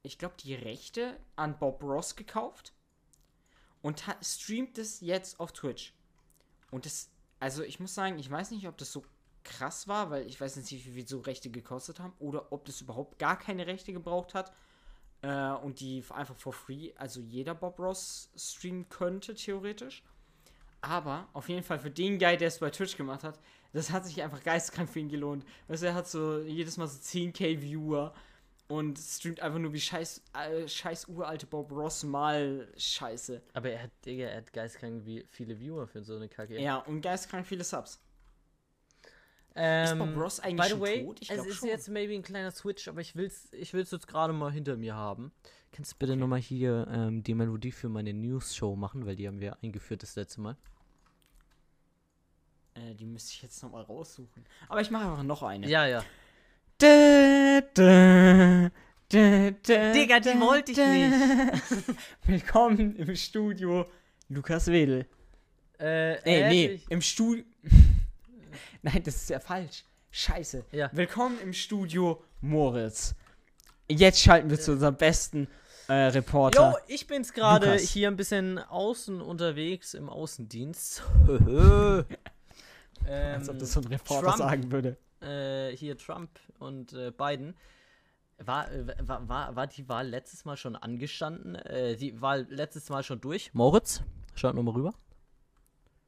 ich glaube, die Rechte an Bob Ross gekauft und hat, streamt es jetzt auf Twitch. Und das, also ich muss sagen, ich weiß nicht, ob das so krass war, weil ich weiß nicht, wie viel so Rechte gekostet haben oder ob das überhaupt gar keine Rechte gebraucht hat äh, und die einfach for free, also jeder Bob Ross streamen könnte, theoretisch. Aber auf jeden Fall für den Guy, der es bei Twitch gemacht hat, das hat sich einfach geistkrank für ihn gelohnt. Weißt du, er hat so jedes Mal so 10k Viewer und streamt einfach nur wie scheiß, äh, scheiß uralte Bob Ross mal Scheiße. Aber er hat, Digga, er hat geistkrank wie viele Viewer für so eine Kacke. Ja, und geistkrank viele Subs. Ähm, Bob Ross eigentlich by the way, tot? Ich es ist schon. jetzt maybe ein kleiner Switch, aber ich will's, ich will's jetzt gerade mal hinter mir haben. Kannst du bitte nochmal hier ähm, die Melodie für meine News-Show machen, weil die haben wir eingeführt das letzte Mal. Äh, die müsste ich jetzt nochmal raussuchen. Aber ich mache einfach noch eine. Ja, ja. Da, da, da, da, Digga, die wollte ich nicht. Willkommen im Studio Lukas Wedel. Äh, Ey, äh, nee, ich- im Studio. Nein, das ist ja falsch. Scheiße. Ja. Willkommen im Studio Moritz. Jetzt schalten wir zu unserem besten äh, Reporter. Jo, ich bin's gerade hier ein bisschen außen unterwegs im Außendienst. ähm, Als ob das so ein Reporter Trump. sagen würde. äh, hier Trump und äh, Biden. War, äh, war, war, war die Wahl letztes Mal schon angestanden? Äh, die Wahl letztes Mal schon durch? Moritz, schaut nochmal rüber.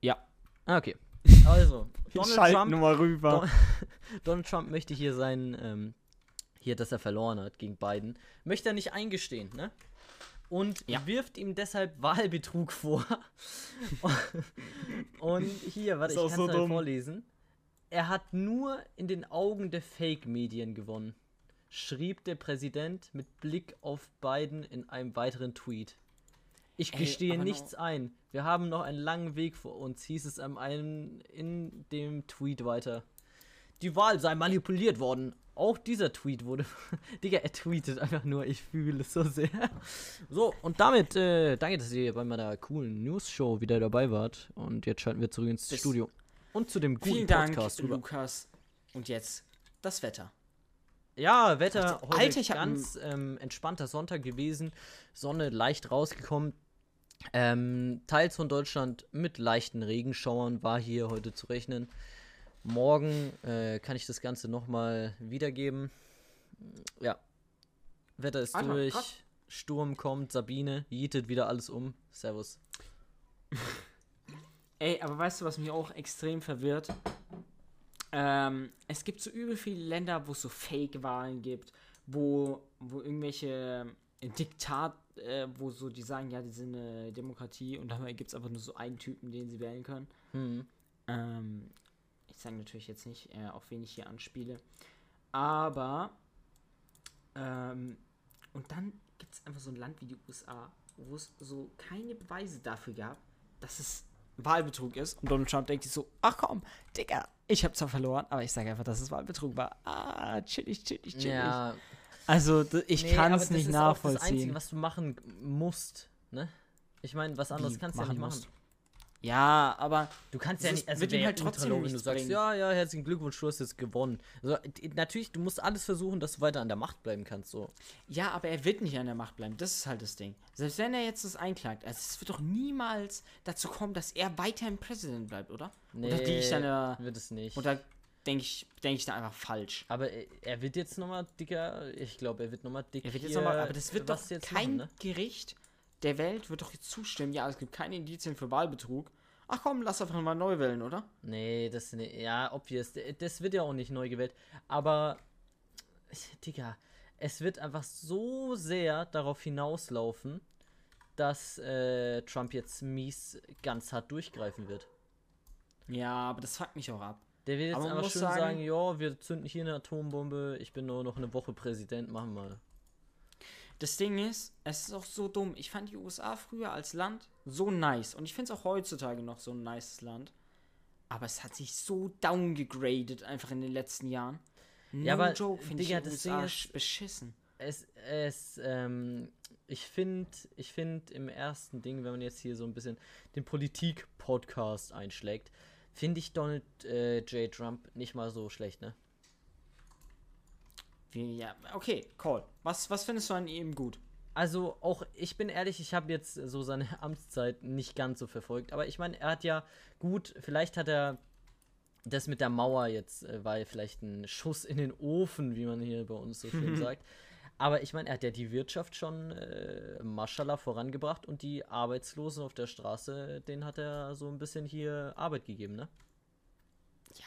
Ja. Ah, okay. Also, Donald Trump, mal rüber. Don- Donald Trump möchte hier sein, ähm, hier, dass er verloren hat gegen Biden, möchte er nicht eingestehen, ne? Und Ja. wirft ihm deshalb Wahlbetrug vor. Und hier, warte, ich kann es so mal dumm. vorlesen. Er hat nur in den Augen der Fake-Medien gewonnen, schrieb der Präsident mit Blick auf Biden in einem weiteren Tweet. Ich Ey, gestehe aber nichts ein. Wir haben noch einen langen Weg vor uns, hieß es am einen in dem Tweet weiter. Die Wahl sei manipuliert worden. Auch dieser Tweet wurde. Digga, er tweetet einfach nur, ich fühle es so sehr. So, und damit, äh, danke, dass ihr bei meiner coolen News-Show wieder dabei wart. Und jetzt schalten wir zurück ins Bis- Studio. Und zu dem guten Vielen Dank, Podcast rüber. Lukas. Und jetzt das Wetter. Ja, Wetter heute Alter, ich ganz ähm, entspannter Sonntag gewesen. Sonne leicht rausgekommen. Ähm, teils von Deutschland mit leichten Regenschauern war hier heute zu rechnen. Morgen äh, kann ich das Ganze nochmal wiedergeben. Ja. Wetter ist Alter, durch. krass. Sturm kommt, Sabine jietet wieder alles um. Servus. Ey, aber weißt du, was mich auch extrem verwirrt? Ähm, es gibt so übel viele Länder, wo es so Fake-Wahlen gibt, wo, wo irgendwelche Diktat, äh, wo so die sagen, ja, die sind eine Demokratie und dabei gibt es einfach nur so einen Typen, den sie wählen können. Hm. Ähm, ich sage natürlich jetzt nicht, äh, auf wen ich hier anspiele. Aber, ähm, und dann gibt es einfach so ein Land wie die USA, wo es so keine Beweise dafür gab, dass es Wahlbetrug ist. Und Donald Trump denkt sich so, ach komm, Digga, ich habe zwar verloren, aber ich sage einfach, dass es Wahlbetrug war. Ah, chillig, chillig, chillig. Ja, Also, ich Nee, kann es das nicht ist auch Das Einzige, nachvollziehen. was du machen musst, ne? Ich meine, was anderes Wie kannst du ja nicht machen. musst. Ja, aber Du kannst Das ja ist- nicht, also wird ihm halt trotzdem wenn du sagst, bringen. ja, ja, herzlichen Glückwunsch, du hast jetzt gewonnen. Also, natürlich, du musst alles versuchen, dass du weiter an der Macht bleiben kannst, so. Ja, aber er wird nicht an der Macht bleiben. Das ist halt das Ding. Selbst wenn er jetzt das einklagt, also es wird doch niemals dazu kommen, dass er weiterhin Präsident bleibt, oder? Oder die ich dann, äh, wird es nicht. oder denke ich, denke ich da einfach falsch. Aber er, wird jetzt nochmal dicker. Ich glaube, er wird nochmal dick. Er wird jetzt nochmal, aber das wird doch jetzt kein machen, ne? Gericht der Welt wird doch jetzt zustimmen. Ja, es gibt keine Indizien für Wahlbetrug. Ach komm, lass einfach mal neu wählen, oder? Nee, das ne, ja, obvious. Das wird ja auch nicht neu gewählt. Aber, Digga, es wird einfach so sehr darauf hinauslaufen, dass äh, Trump jetzt mies ganz hart durchgreifen wird. Ja, aber das fuckt mich auch ab. Der wird jetzt Aber einfach schön sagen- sagen, ja, wir zünden hier eine Atombombe, ich bin nur noch eine Woche Präsident, machen wir. Das Ding ist, es ist auch so dumm. Ich fand die USA früher als Land so nice. Und ich finde es auch heutzutage noch so ein nices Land. Aber es hat sich so downgegradet einfach in den letzten Jahren. No Ja, aber, joke, finde ich die das USA Ding ist- sch- beschissen. Es, es, ähm, ich finde, ich finde im ersten Ding, wenn man jetzt hier so ein bisschen den Politik-Podcast einschlägt, finde ich Donald äh, J. Trump nicht mal so schlecht, ne? Wie, ja, okay, Call. Was, was findest du an ihm gut? Also auch, ich bin ehrlich, ich habe jetzt so seine Amtszeit nicht ganz so verfolgt, aber ich meine, er hat ja gut, vielleicht hat er das mit der Mauer jetzt, äh, war vielleicht ein Schuss in den Ofen, wie man hier bei uns so schön sagt. Aber ich meine, er hat ja die Wirtschaft schon, äh, Maschallah, vorangebracht und die Arbeitslosen auf der Straße, denen hat er so ein bisschen hier Arbeit gegeben, ne? Ja,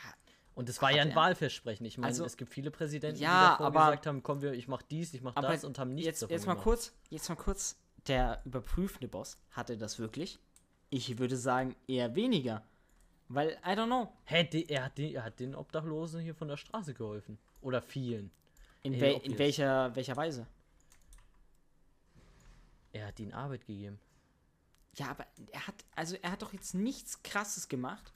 Und es war Hat ja ein er? Wahlversprechen. Ich meine, Also- es gibt viele Präsidenten, Ja, die davor aber- gesagt haben, komm, wir, ich mach dies, ich mach das und haben nichts jetzt, davon jetzt mal gemacht. kurz, jetzt mal kurz. Der überprüfende Boss, hatte das wirklich? Ich würde sagen, eher weniger. Weil, I don't know. Hä, die, er, hat er hat den Obdachlosen hier von der Straße geholfen. Oder vielen. In, Ey, wel, in welcher, welcher Weise? Er hat ihnen Arbeit gegeben. Ja, aber er hat, also er hat doch jetzt nichts krasses gemacht,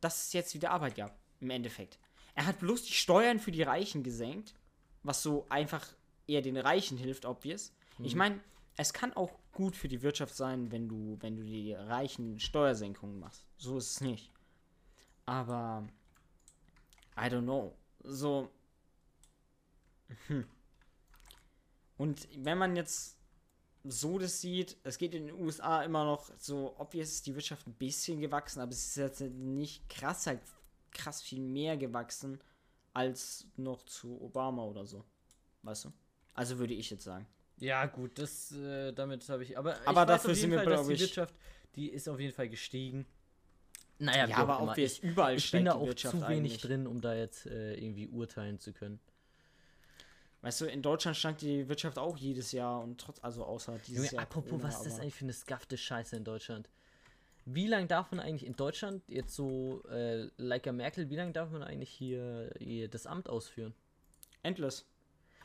dass es jetzt wieder Arbeit gab, im Endeffekt. Er hat bloß die Steuern für die Reichen gesenkt, was so einfach eher den Reichen hilft, obvious. Ich meine, es kann auch gut für die Wirtschaft sein, wenn du, wenn du die Reichen Steuersenkungen machst. So ist es nicht. Aber I don't know. So. Hm. Und wenn man jetzt so das sieht, es geht in den USA immer noch so, obvious ist die Wirtschaft ein bisschen gewachsen, aber es ist jetzt nicht krass, halt krass viel mehr gewachsen als noch zu Obama oder so. Weißt du? Also würde ich jetzt sagen. Ja, gut, das, äh, damit habe ich. Aber, Aber ich dafür sind jeden wir, Fall, dass glaub die ich- Wirtschaft, die ist auf jeden Fall gestiegen. Naja, Ja, aber auch obvious, ich, überall ich steigt bin da auch Wirtschaft zu wenig eigentlich. drin, um da jetzt äh, irgendwie urteilen zu können. Weißt du, in Deutschland stand die Wirtschaft auch jedes Jahr und trotz, also außer dieses Junge, Jahr. apropos, Corona, was ist das eigentlich für eine skaffte Scheiße in Deutschland? Wie lange darf man eigentlich in Deutschland jetzt so, äh, like a Merkel, wie lange darf man eigentlich hier, hier das Amt ausführen? Endless.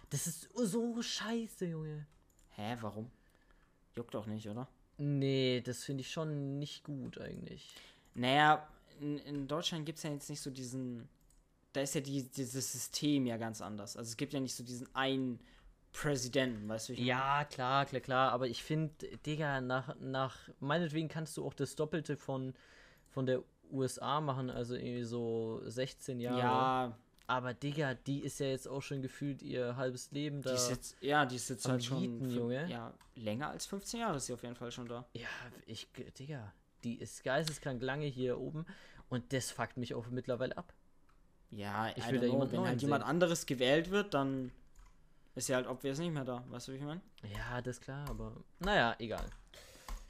Das ist so scheiße, Junge. Hä, warum? Juckt doch nicht, oder? Nee, das finde ich schon nicht gut eigentlich. Naja, in, in Deutschland gibt es ja jetzt nicht so diesen. Da ist ja die, dieses System ja ganz anders. Also es gibt ja nicht so diesen einen Präsidenten, weißt du? ich meine? Ja, klar, klar, klar, aber ich finde, Digga, nach, nach, meinetwegen kannst du auch das Doppelte von, von der USA machen, also irgendwie so 16 Jahre. Ja, Aber Digga, die ist ja jetzt auch schon gefühlt ihr halbes Leben da. die ist jetzt, ja, die ist jetzt halt schon. Junge. Ja, länger als 15 Jahre ist sie auf jeden Fall schon da. Ja, ich, Digga, die ist geisteskrank lange hier oben und das fuckt mich auch mittlerweile ab. Ja, Ich will da know, wenn halt jemand sehen. anderes gewählt wird, dann ist ja halt obvious nicht mehr da. Weißt du, wie ich meine? Ja, das ist klar, aber naja, egal.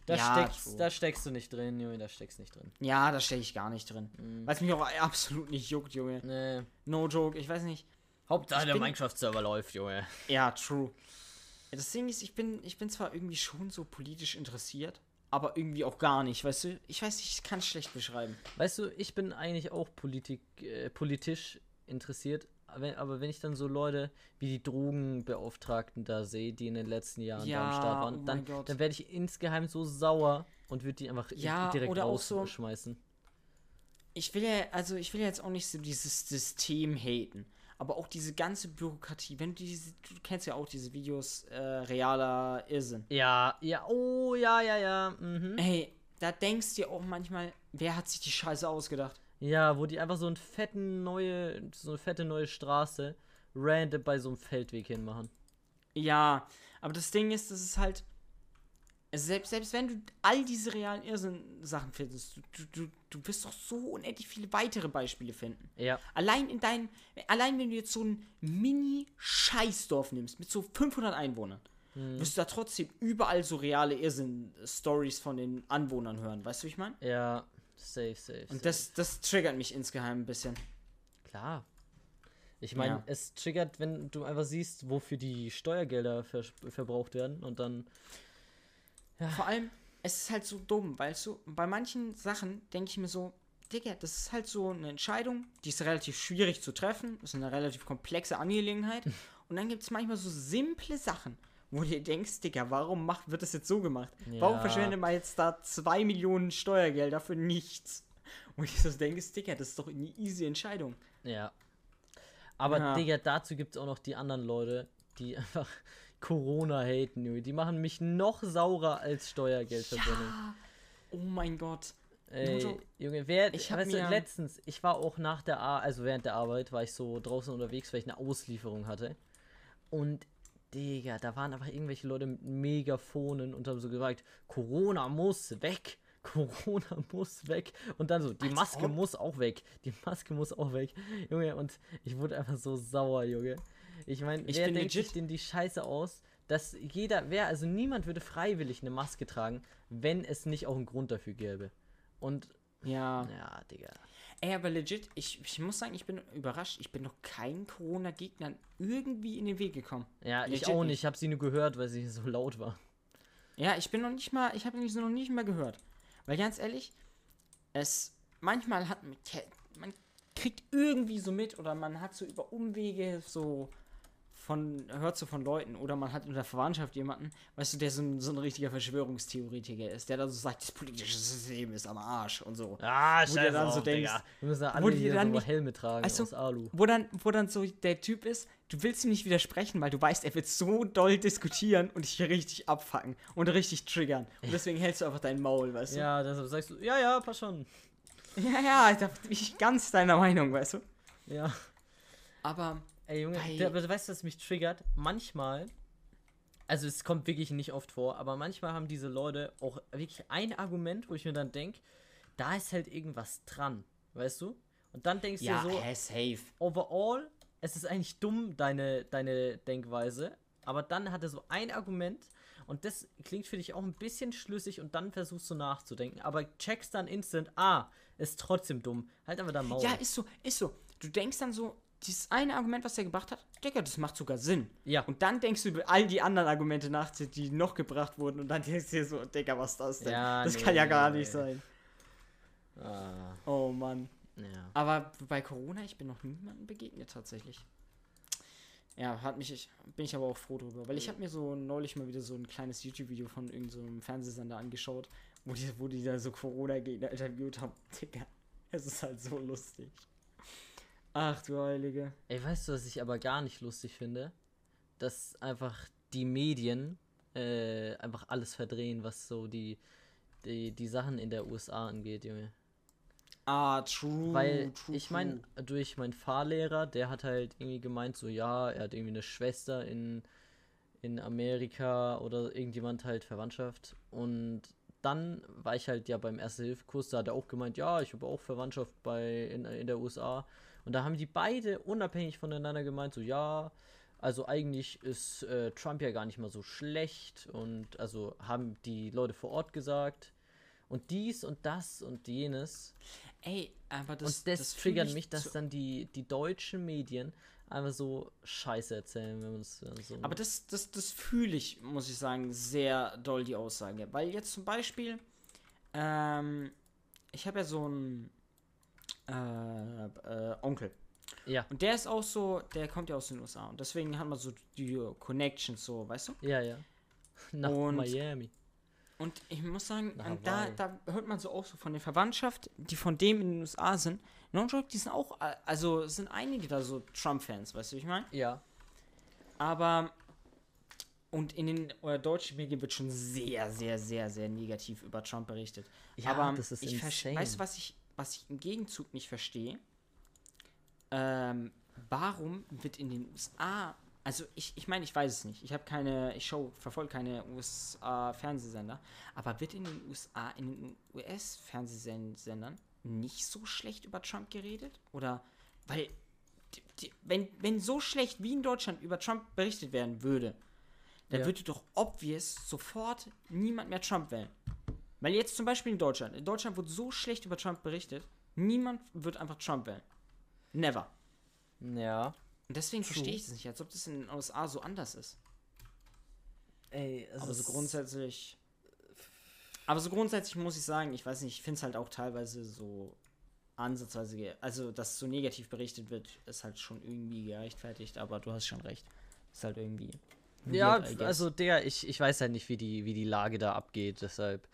Da, Ja, steckst, da steckst du nicht drin, Junge, da steckst nicht drin. Ja, da stecke ich gar nicht drin. Mhm. Weil es mich auch absolut nicht juckt, Junge. Nee. No joke, ich weiß nicht. Hauptsache der bin- Minecraft-Server läuft, Junge. Ja, true. Das Ding ist, ich bin, ich bin zwar irgendwie schon so politisch interessiert, aber irgendwie auch gar nicht, weißt du? Ich weiß nicht, ich kann es schlecht beschreiben. Weißt du, ich bin eigentlich auch Politik, äh, politisch interessiert, aber, aber wenn ich dann so Leute wie die Drogenbeauftragten da sehe, die in den letzten Jahren da am Ja, Start waren, oh dann, werde ich insgeheim so sauer und würde die einfach Ja, direkt auch so- rausschmeißen. Ich will ja, also ich will ja jetzt auch nicht so dieses System haten, aber auch diese ganze Bürokratie, wenn du diese, du kennst ja auch diese Videos äh, realer Irrsinn. Ja, ja, oh, ja, ja, ja. Mhm. Ey, da denkst du dir auch manchmal, wer hat sich die Scheiße ausgedacht? Ja, wo die einfach so einen fetten neue, so eine fette neue Straße random bei so einem Feldweg hinmachen. Ja, aber das Ding ist, das ist halt. Also selbst, selbst wenn du all diese realen Irrsinn-Sachen findest, du, du, du, wirst doch so unendlich viele weitere Beispiele finden. Ja. Allein in dein, allein wenn du jetzt so ein Mini-Scheißdorf nimmst, mit so 500 Einwohnern, Hm. wirst du da trotzdem überall so reale Irrsinn-Stories von den Anwohnern hören. Weißt du, wie ich meine? Ja, safe, safe. Und safe. das, das triggert mich insgeheim ein bisschen. Klar. Ich meine, Ja. es triggert, wenn du einfach siehst, wofür die Steuergelder vers verbraucht werden und dann. Vor allem, es ist halt so dumm, weil so bei manchen Sachen denke ich mir so, Digga, das ist halt so eine Entscheidung, die ist relativ schwierig zu treffen, das ist eine relativ komplexe Angelegenheit. Und dann gibt es manchmal so simple Sachen, wo du dir denkst, Digga, warum macht, wird das jetzt so gemacht? Warum Ja. verschwendet man jetzt da zwei Millionen Steuergelder für nichts? Und ich so denke, Digga, das ist doch eine easy Entscheidung. Ja. Aber, Ja. Digga, dazu gibt es auch noch die anderen Leute, die einfach Corona haten, Junge. Die machen mich noch saurer als Steuergeldverbrennung. Ja. Oh mein Gott. Ey, Junge, wer, ich weißt du, letztens, ich war auch nach der Ar also während der Arbeit, war ich so draußen unterwegs, weil ich eine Auslieferung hatte. Und, Digga, da waren einfach irgendwelche Leute mit Megafonen und haben so gesagt, Corona muss weg. Corona muss weg. Und dann so, die Als Maske ob. muss auch weg. Die Maske muss auch weg. Junge, und ich wurde einfach so sauer, Junge. Ich meine, Ich wer denkt sich legit- denn die Scheiße aus, dass jeder, wer, also niemand würde freiwillig eine Maske tragen, wenn es nicht auch einen Grund dafür gäbe. Und Ja. ja, Digga. Ey, aber legit, ich, ich muss sagen, ich bin überrascht. Ich bin noch keinen Corona-Gegnern irgendwie in den Weg gekommen. Ja, ich Legit auch nicht. nicht. Ich habe sie nur gehört, weil sie so laut war. Ja, ich bin noch nicht mal, ich habe sie noch nicht mal gehört. Weil ganz ehrlich, es manchmal hat man, man kriegt irgendwie so mit oder man hat so über Umwege so von, hört so von Leuten oder man hat in der Verwandtschaft jemanden, weißt du, der so ein, so ein richtiger Verschwörungstheoretiker ist, der dann so sagt, das politische System ist am Arsch und so. Ah, Wo dir dann so denkst, Wir müssen ja wo alle dir hier dann so nicht- Helme tragen Also, aus Alu. Wo dann, wo dann so der Typ ist, du willst ihm nicht widersprechen, weil du weißt, er wird so doll diskutieren und dich richtig abfacken und richtig triggern. Und deswegen hältst du einfach dein Maul, weißt du? Ja, deshalb sagst du, ja, ja, passt schon. Ja, ja, da bin ich ganz deiner Meinung, weißt du? Ja. Aber, Ey, Junge, der, aber du weißt, was mich triggert? Manchmal, also es kommt wirklich nicht oft vor, aber manchmal haben diese Leute auch wirklich ein Argument, wo ich mir dann denke, da ist halt irgendwas dran, weißt du? Und dann denkst du dir so, hä, safe. overall, es ist eigentlich dumm, deine, deine Denkweise, aber dann hat er so ein Argument und das klingt für dich auch ein bisschen schlüssig und dann versuchst du nachzudenken, aber checkst dann instant, ah, ist trotzdem dumm. Halt einfach da Maul. Ja, ist so, ist so. Du denkst dann so, dieses eine Argument, was er gebracht hat, Digga, das macht sogar Sinn. Ja. Und dann denkst du über all die anderen Argumente nach, die- noch gebracht wurden und dann denkst du dir so, Digga, was ist das denn? Ja, das nee, kann ja gar nee. nicht sein. Ah, Oh Mann. ja. Aber bei Corona, ich bin noch niemandem begegnet tatsächlich. Ja, hat mich, ich, bin ich aber auch froh drüber, weil ich habe mir so neulich mal wieder so ein kleines YouTube-Video von irgendeinem so Fernsehsender angeschaut, wo die, wo die da so Corona-Gegner interviewt haben. Digga, es ist halt so lustig. Ach du Heilige. Ey, weißt du, was ich aber gar nicht lustig finde? Dass einfach die Medien äh, einfach alles verdrehen, was so die, die, die Sachen in der USA angeht, Junge. Ah, true. Weil true, ich meine, durch meinen Fahrlehrer, der hat halt irgendwie gemeint, so ja, er hat irgendwie eine Schwester in, in Amerika oder irgendjemand halt Verwandtschaft. Und dann war ich halt ja beim Erste-Hilfe-Kurs, da hat er auch gemeint, ja, ich habe auch Verwandtschaft bei in, in der USA. Und da haben die beide unabhängig voneinander gemeint, so ja, also eigentlich ist äh, Trump ja gar nicht mal so schlecht. Und also haben die Leute vor Ort gesagt. Und dies und das und jenes. Ey, aber das. und das, das triggert ich mich, dass dann die, die deutschen Medien einfach so Scheiße erzählen, wenn man es so. Aber das, das, das fühle ich, muss ich sagen, sehr doll die Aussage. Weil jetzt zum Beispiel, ähm, ich habe ja so einen äh, äh, Onkel. ja, Und der ist auch so, der kommt ja aus den USA. Und deswegen hat man so die Connections, so, weißt du? ja, ja. Nach Und- Miami. Und ich muss sagen, da, da hört man so auch so von der Verwandtschaft, die von dem in den USA sind. Non-Joke, die sind auch, äh, also sind einige da so Trump-Fans, weißt du, wie ich meine? Ja. Aber und in den äh, deutschen Medien wird schon sehr, sehr, sehr, sehr negativ über Trump berichtet. Ja, Aber das ist ich insane. weißt du, was ich, was ich im Gegenzug nicht verstehe? Ähm, warum wird in den USA Also ich, ich meine, ich weiß es nicht. Ich habe keine, ich show, verfolge keine USA-Fernsehsender. Aber wird in den USA, in den US-Fernsehsendern nicht so schlecht über Trump geredet? Oder weil, die, die, wenn, wenn so schlecht wie in Deutschland über Trump berichtet werden würde, dann Ja. würde doch obvious sofort niemand mehr Trump wählen. Weil jetzt zum Beispiel in Deutschland, in Deutschland wird so schlecht über Trump berichtet, niemand wird einfach Trump wählen. Never. Ja. Und deswegen True. verstehe ich das nicht, als ob das in den USA so anders ist. Ey, es Aber so grundsätzlich. Aber so grundsätzlich muss ich sagen, ich weiß nicht, ich finde es halt auch teilweise so ansatzweise, also dass so negativ berichtet wird, ist halt schon irgendwie gerechtfertigt, aber du hast schon recht. Ist halt irgendwie. Ja, weird, also der, ich, ich weiß halt nicht, wie die, wie die Lage da abgeht, deshalb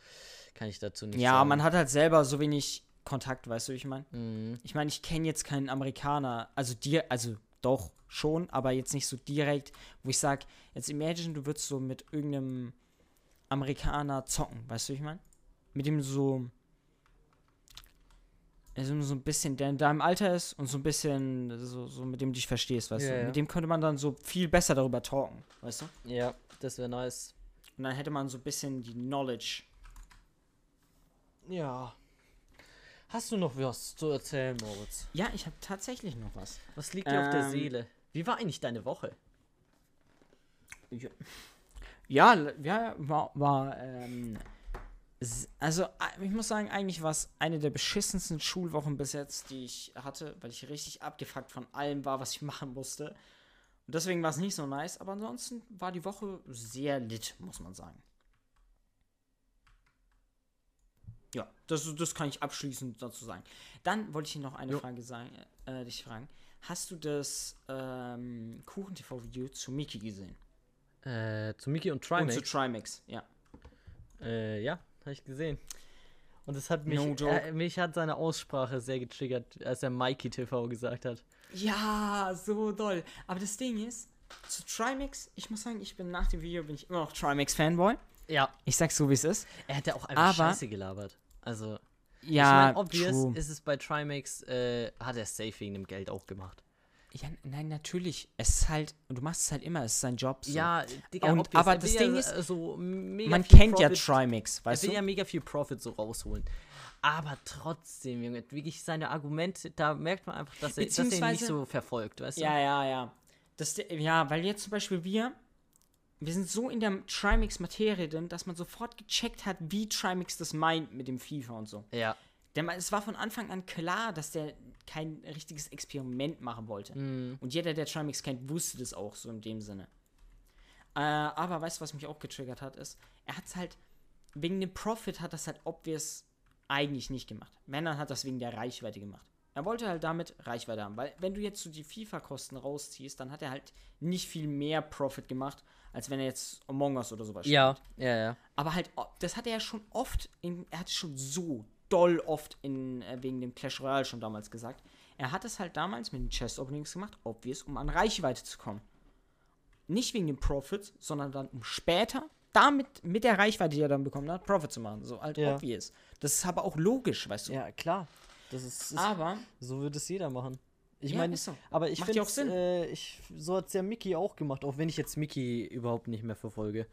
kann ich dazu nicht Ja, sagen. man hat halt selber so wenig Kontakt, weißt du, wie ich meine? Mhm. Ich meine, ich kenne jetzt keinen Amerikaner, also dir, also doch schon, aber jetzt nicht so direkt, wo ich sage, jetzt imagine, du würdest so mit irgendeinem Amerikaner zocken, weißt du, wie ich meine? Mit dem so, also so ein bisschen, der in deinem Alter ist und so ein bisschen, so, so mit dem du dich verstehst, weißt Ja, du? ja. Mit dem könnte man dann so viel besser darüber talken, weißt du? Ja, das wäre nice. Und dann hätte man so ein bisschen die Knowledge. Ja. Hast du noch was zu erzählen, Moritz? Ja, ich habe tatsächlich noch was. Was liegt dir auf der Ähm, Seele? Wie war eigentlich deine Woche? Ja, ja, ja war, war ähm, also ich muss sagen, eigentlich war es eine der beschissensten Schulwochen bis jetzt, die ich hatte, weil ich richtig abgefuckt von allem war, was ich machen musste. Und deswegen war es nicht so nice, aber ansonsten war die Woche sehr lit, muss man sagen. Ja, das, das kann ich abschließend dazu sagen. Dann wollte ich noch eine Jo. Frage sagen, äh, dich fragen. Hast du das ähm, Kuchen-TV-Video zu Miki gesehen? Äh, zu Miki und Und Trimax? zu Trimax, ja. Äh, ja, habe ich gesehen. Und es hat mich, No joke. äh, mich hat seine Aussprache sehr getriggert, als er Mikey TV gesagt hat. Ja, so doll. Aber das Ding ist, zu Trimax, ich muss sagen, ich bin nach dem Video bin ich immer noch Trimax-Fanboy. Ja. Ich sag's so, wie es ist. Er hat ja auch einfach Aber- Scheiße gelabert. Also, Ja, ich meine, obvious true. ist es bei Trimax, äh, hat er safe wegen dem Geld auch gemacht. Ja, nein, natürlich. Es ist halt, du machst es halt immer, es ist sein Job. So. Ja, Digga, Und- obvious, aber er das ja, Ding ist, äh, so mega man kennt ja Profit- Trimax, Er weißt will du? ja mega viel Profit so rausholen. Aber trotzdem, Junge, wirklich seine Argumente, da merkt man einfach, dass er, dass er ihn nicht so verfolgt, weißt du? Ja, ja, ja. Das, ja, weil jetzt zum Beispiel wir, wir sind so in der Trimax-Materie drin, dass man sofort gecheckt hat, wie Trimax das meint mit dem FIFA und so. Ja. Der, es war von Anfang an klar, dass der kein richtiges Experiment machen wollte. Mhm. Und jeder, der Trimax kennt, wusste das auch so in dem Sinne. Äh, aber weißt du, was mich auch getriggert hat, ist, er hat es halt, wegen dem Profit hat das halt obvious eigentlich nicht gemacht. Wenn, dann hat das wegen der Reichweite gemacht. Er wollte halt damit Reichweite haben, weil wenn du jetzt so die FIFA-Kosten rausziehst, dann hat er halt nicht viel mehr Profit gemacht, als wenn er jetzt Among Us oder sowas Ja, ja, ja. aber halt, das hat er ja schon oft, in, er hat es schon so doll oft in, äh, wegen dem Clash Royale schon damals gesagt. Er hat es halt damals mit den Chest Openings gemacht, obvious, um an Reichweite zu kommen. Nicht wegen dem Profit, sondern dann um später, damit, mit der Reichweite, die er dann bekommen hat, Profit zu machen. So halt Ja. obvious. Das ist aber auch logisch, weißt du. Ja, klar. Das ist, ist Aber, so würde es jeder machen. Ich Ja, meine, so. aber ich finde. Äh, ich, so hat es ja Mickey auch gemacht, auch wenn ich jetzt Mickey überhaupt nicht mehr verfolge.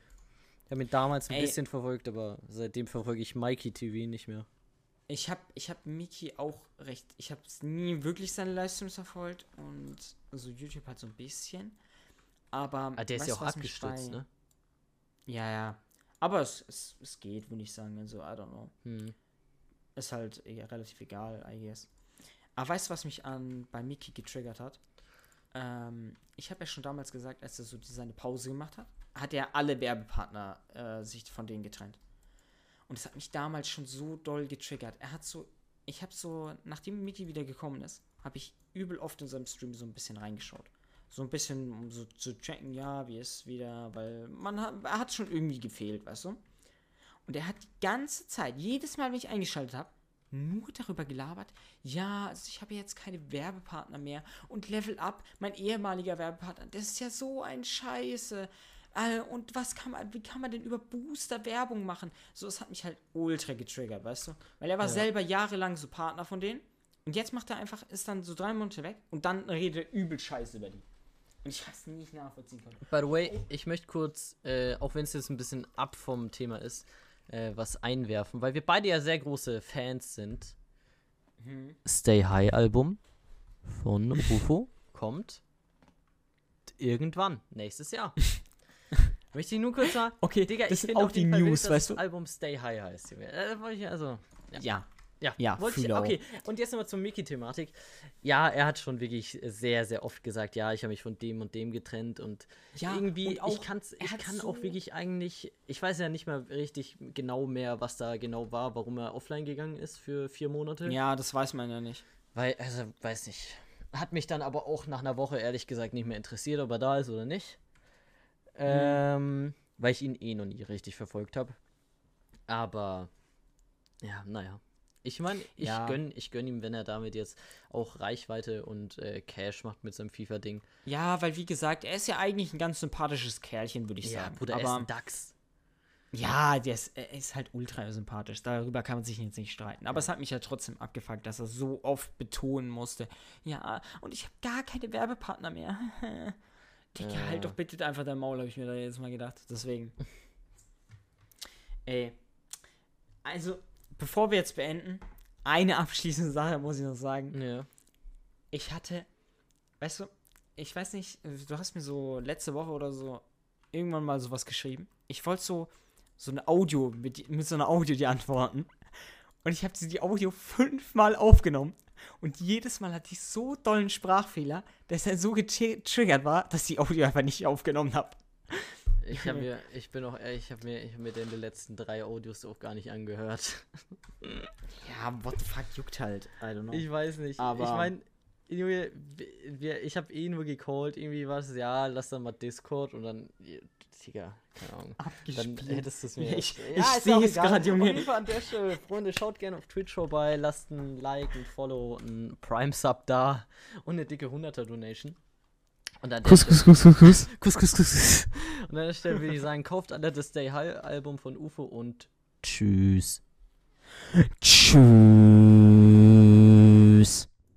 Ich habe ihn damals ein Ey. bisschen verfolgt, aber seitdem verfolge ich Mikey TV nicht mehr. Ich habe ich hab Miki auch recht, ich habe nie wirklich seine Livestreams verfolgt und so YouTube halt so ein bisschen. Aber Ah, der ist ja auch abgestürzt, ne? Ja, ja. Aber es, es, es geht, würde ich sagen. Also, I don't know. Hm. Ist halt eh relativ egal, I guess. Aber weißt du, was mich an bei Miki getriggert hat? Ähm, ich habe ja schon damals gesagt, als er so seine Pause gemacht hat, hat er alle Werbepartner äh, sich von denen getrennt. Und das hat mich damals schon so doll getriggert. Er hat so, ich habe so, nachdem Miki wieder gekommen ist, habe ich übel oft in seinem Stream so ein bisschen reingeschaut. So ein bisschen, um so zu checken, ja, wie ist wieder, weil man hat, er hat schon irgendwie gefehlt, weißt du? Und er hat die ganze Zeit, jedes Mal, wenn ich eingeschaltet habe, nur darüber gelabert, ja, also ich habe jetzt keine Werbepartner mehr und Level Up, mein ehemaliger Werbepartner, das ist ja so ein Scheiße. Äh, und was kann man, wie kann man denn über Booster Werbung machen? So, es hat mich halt ultra getriggert, weißt du? Weil er war Ja. selber jahrelang so Partner von denen und jetzt macht er einfach, ist dann so drei Monate weg und dann redet er übel Scheiße über die. Und ich es nicht nachvollziehen konnte. By the way, ich möchte kurz, äh, auch wenn es jetzt ein bisschen ab vom Thema ist, äh, was einwerfen, weil wir beide ja sehr große Fans sind. Mhm. Stay High Album von UFO kommt irgendwann, nächstes Jahr. Möchte ich nur kurz sagen, Okay, Digga, das ich sind auch die wild, News, dass weißt das du? Album Stay High heißt. Äh, also. Ja. Ja, Ja, wollte ich, auch. okay. Und jetzt nochmal zur Mickey-Thematik. Ja, er hat schon wirklich sehr, sehr oft gesagt, ja, ich habe mich von dem und dem getrennt und Ja, irgendwie, und auch, ich, kann's, ich kann auch so- wirklich eigentlich, ich weiß ja nicht mehr richtig genau mehr, was da genau war, warum er offline gegangen ist für vier Monate. Ja, das weiß man ja nicht. Weil, also, weiß nicht. Hat mich dann aber auch nach einer Woche ehrlich gesagt nicht mehr interessiert, ob er da ist oder nicht. Mhm. Ähm, weil ich ihn eh noch nie richtig verfolgt habe. Aber, ja, naja. Ich meine, ich Ja. gönn, ich gönn ihm, wenn er damit jetzt auch Reichweite und äh, Cash macht mit seinem FIFA-Ding. Ja, weil wie gesagt, er ist ja eigentlich ein ganz sympathisches Kerlchen, würde ich sagen. Bruder, er ist Aber ein Dachs. ja, der ist, er ist halt ultra sympathisch. Darüber kann man sich jetzt nicht streiten. Aber es hat mich ja trotzdem abgefuckt, dass er so oft betonen musste. Ja, und ich habe gar keine Werbepartner mehr. Digga, Ja. halt doch bitte einfach dein Maul, habe ich mir da jetzt mal gedacht. Deswegen. Ey. Also, bevor wir jetzt beenden, eine abschließende Sache muss ich noch sagen. Ja. ich hatte, weißt du, ich weiß nicht, du hast mir so letzte Woche oder so irgendwann mal sowas geschrieben. Ich wollte so, so eine Audio, mit, mit so einer Audio die antworten. Und ich habe die Audio fünfmal aufgenommen. Und jedes Mal hatte ich so dollen Sprachfehler, dass er so getriggert war, dass ich die Audio einfach nicht aufgenommen habe. Ich habe mir, ich bin auch ehrlich, ich habe mir, ich hab mir den letzten drei Audios auch gar nicht angehört. Ja, what the fuck juckt halt. I don't know. Ich weiß nicht. Aber- ich meine, Junge, ich habe eh nur gecallt. Irgendwie war es, ja, lass dann mal Discord und dann, Digga, keine Ahnung. Dann Abgespielt. hättest du es mir. Ich- ja, ich ist seh auch es grad, Junge. Auf jeden Fall an der Stelle, Freunde, schaut gerne auf Twitch vorbei, lasst ein Like, ein Follow, ein Prime-Sub da und eine dicke 100er-Donation. Und an Kuss, kuss, kuss, kuss, kuss. Kuss, kuss, kuss. Und an der Stelle würde ich sagen, kauft alle das Stay High Album von UFO und tschüss. Tschüss.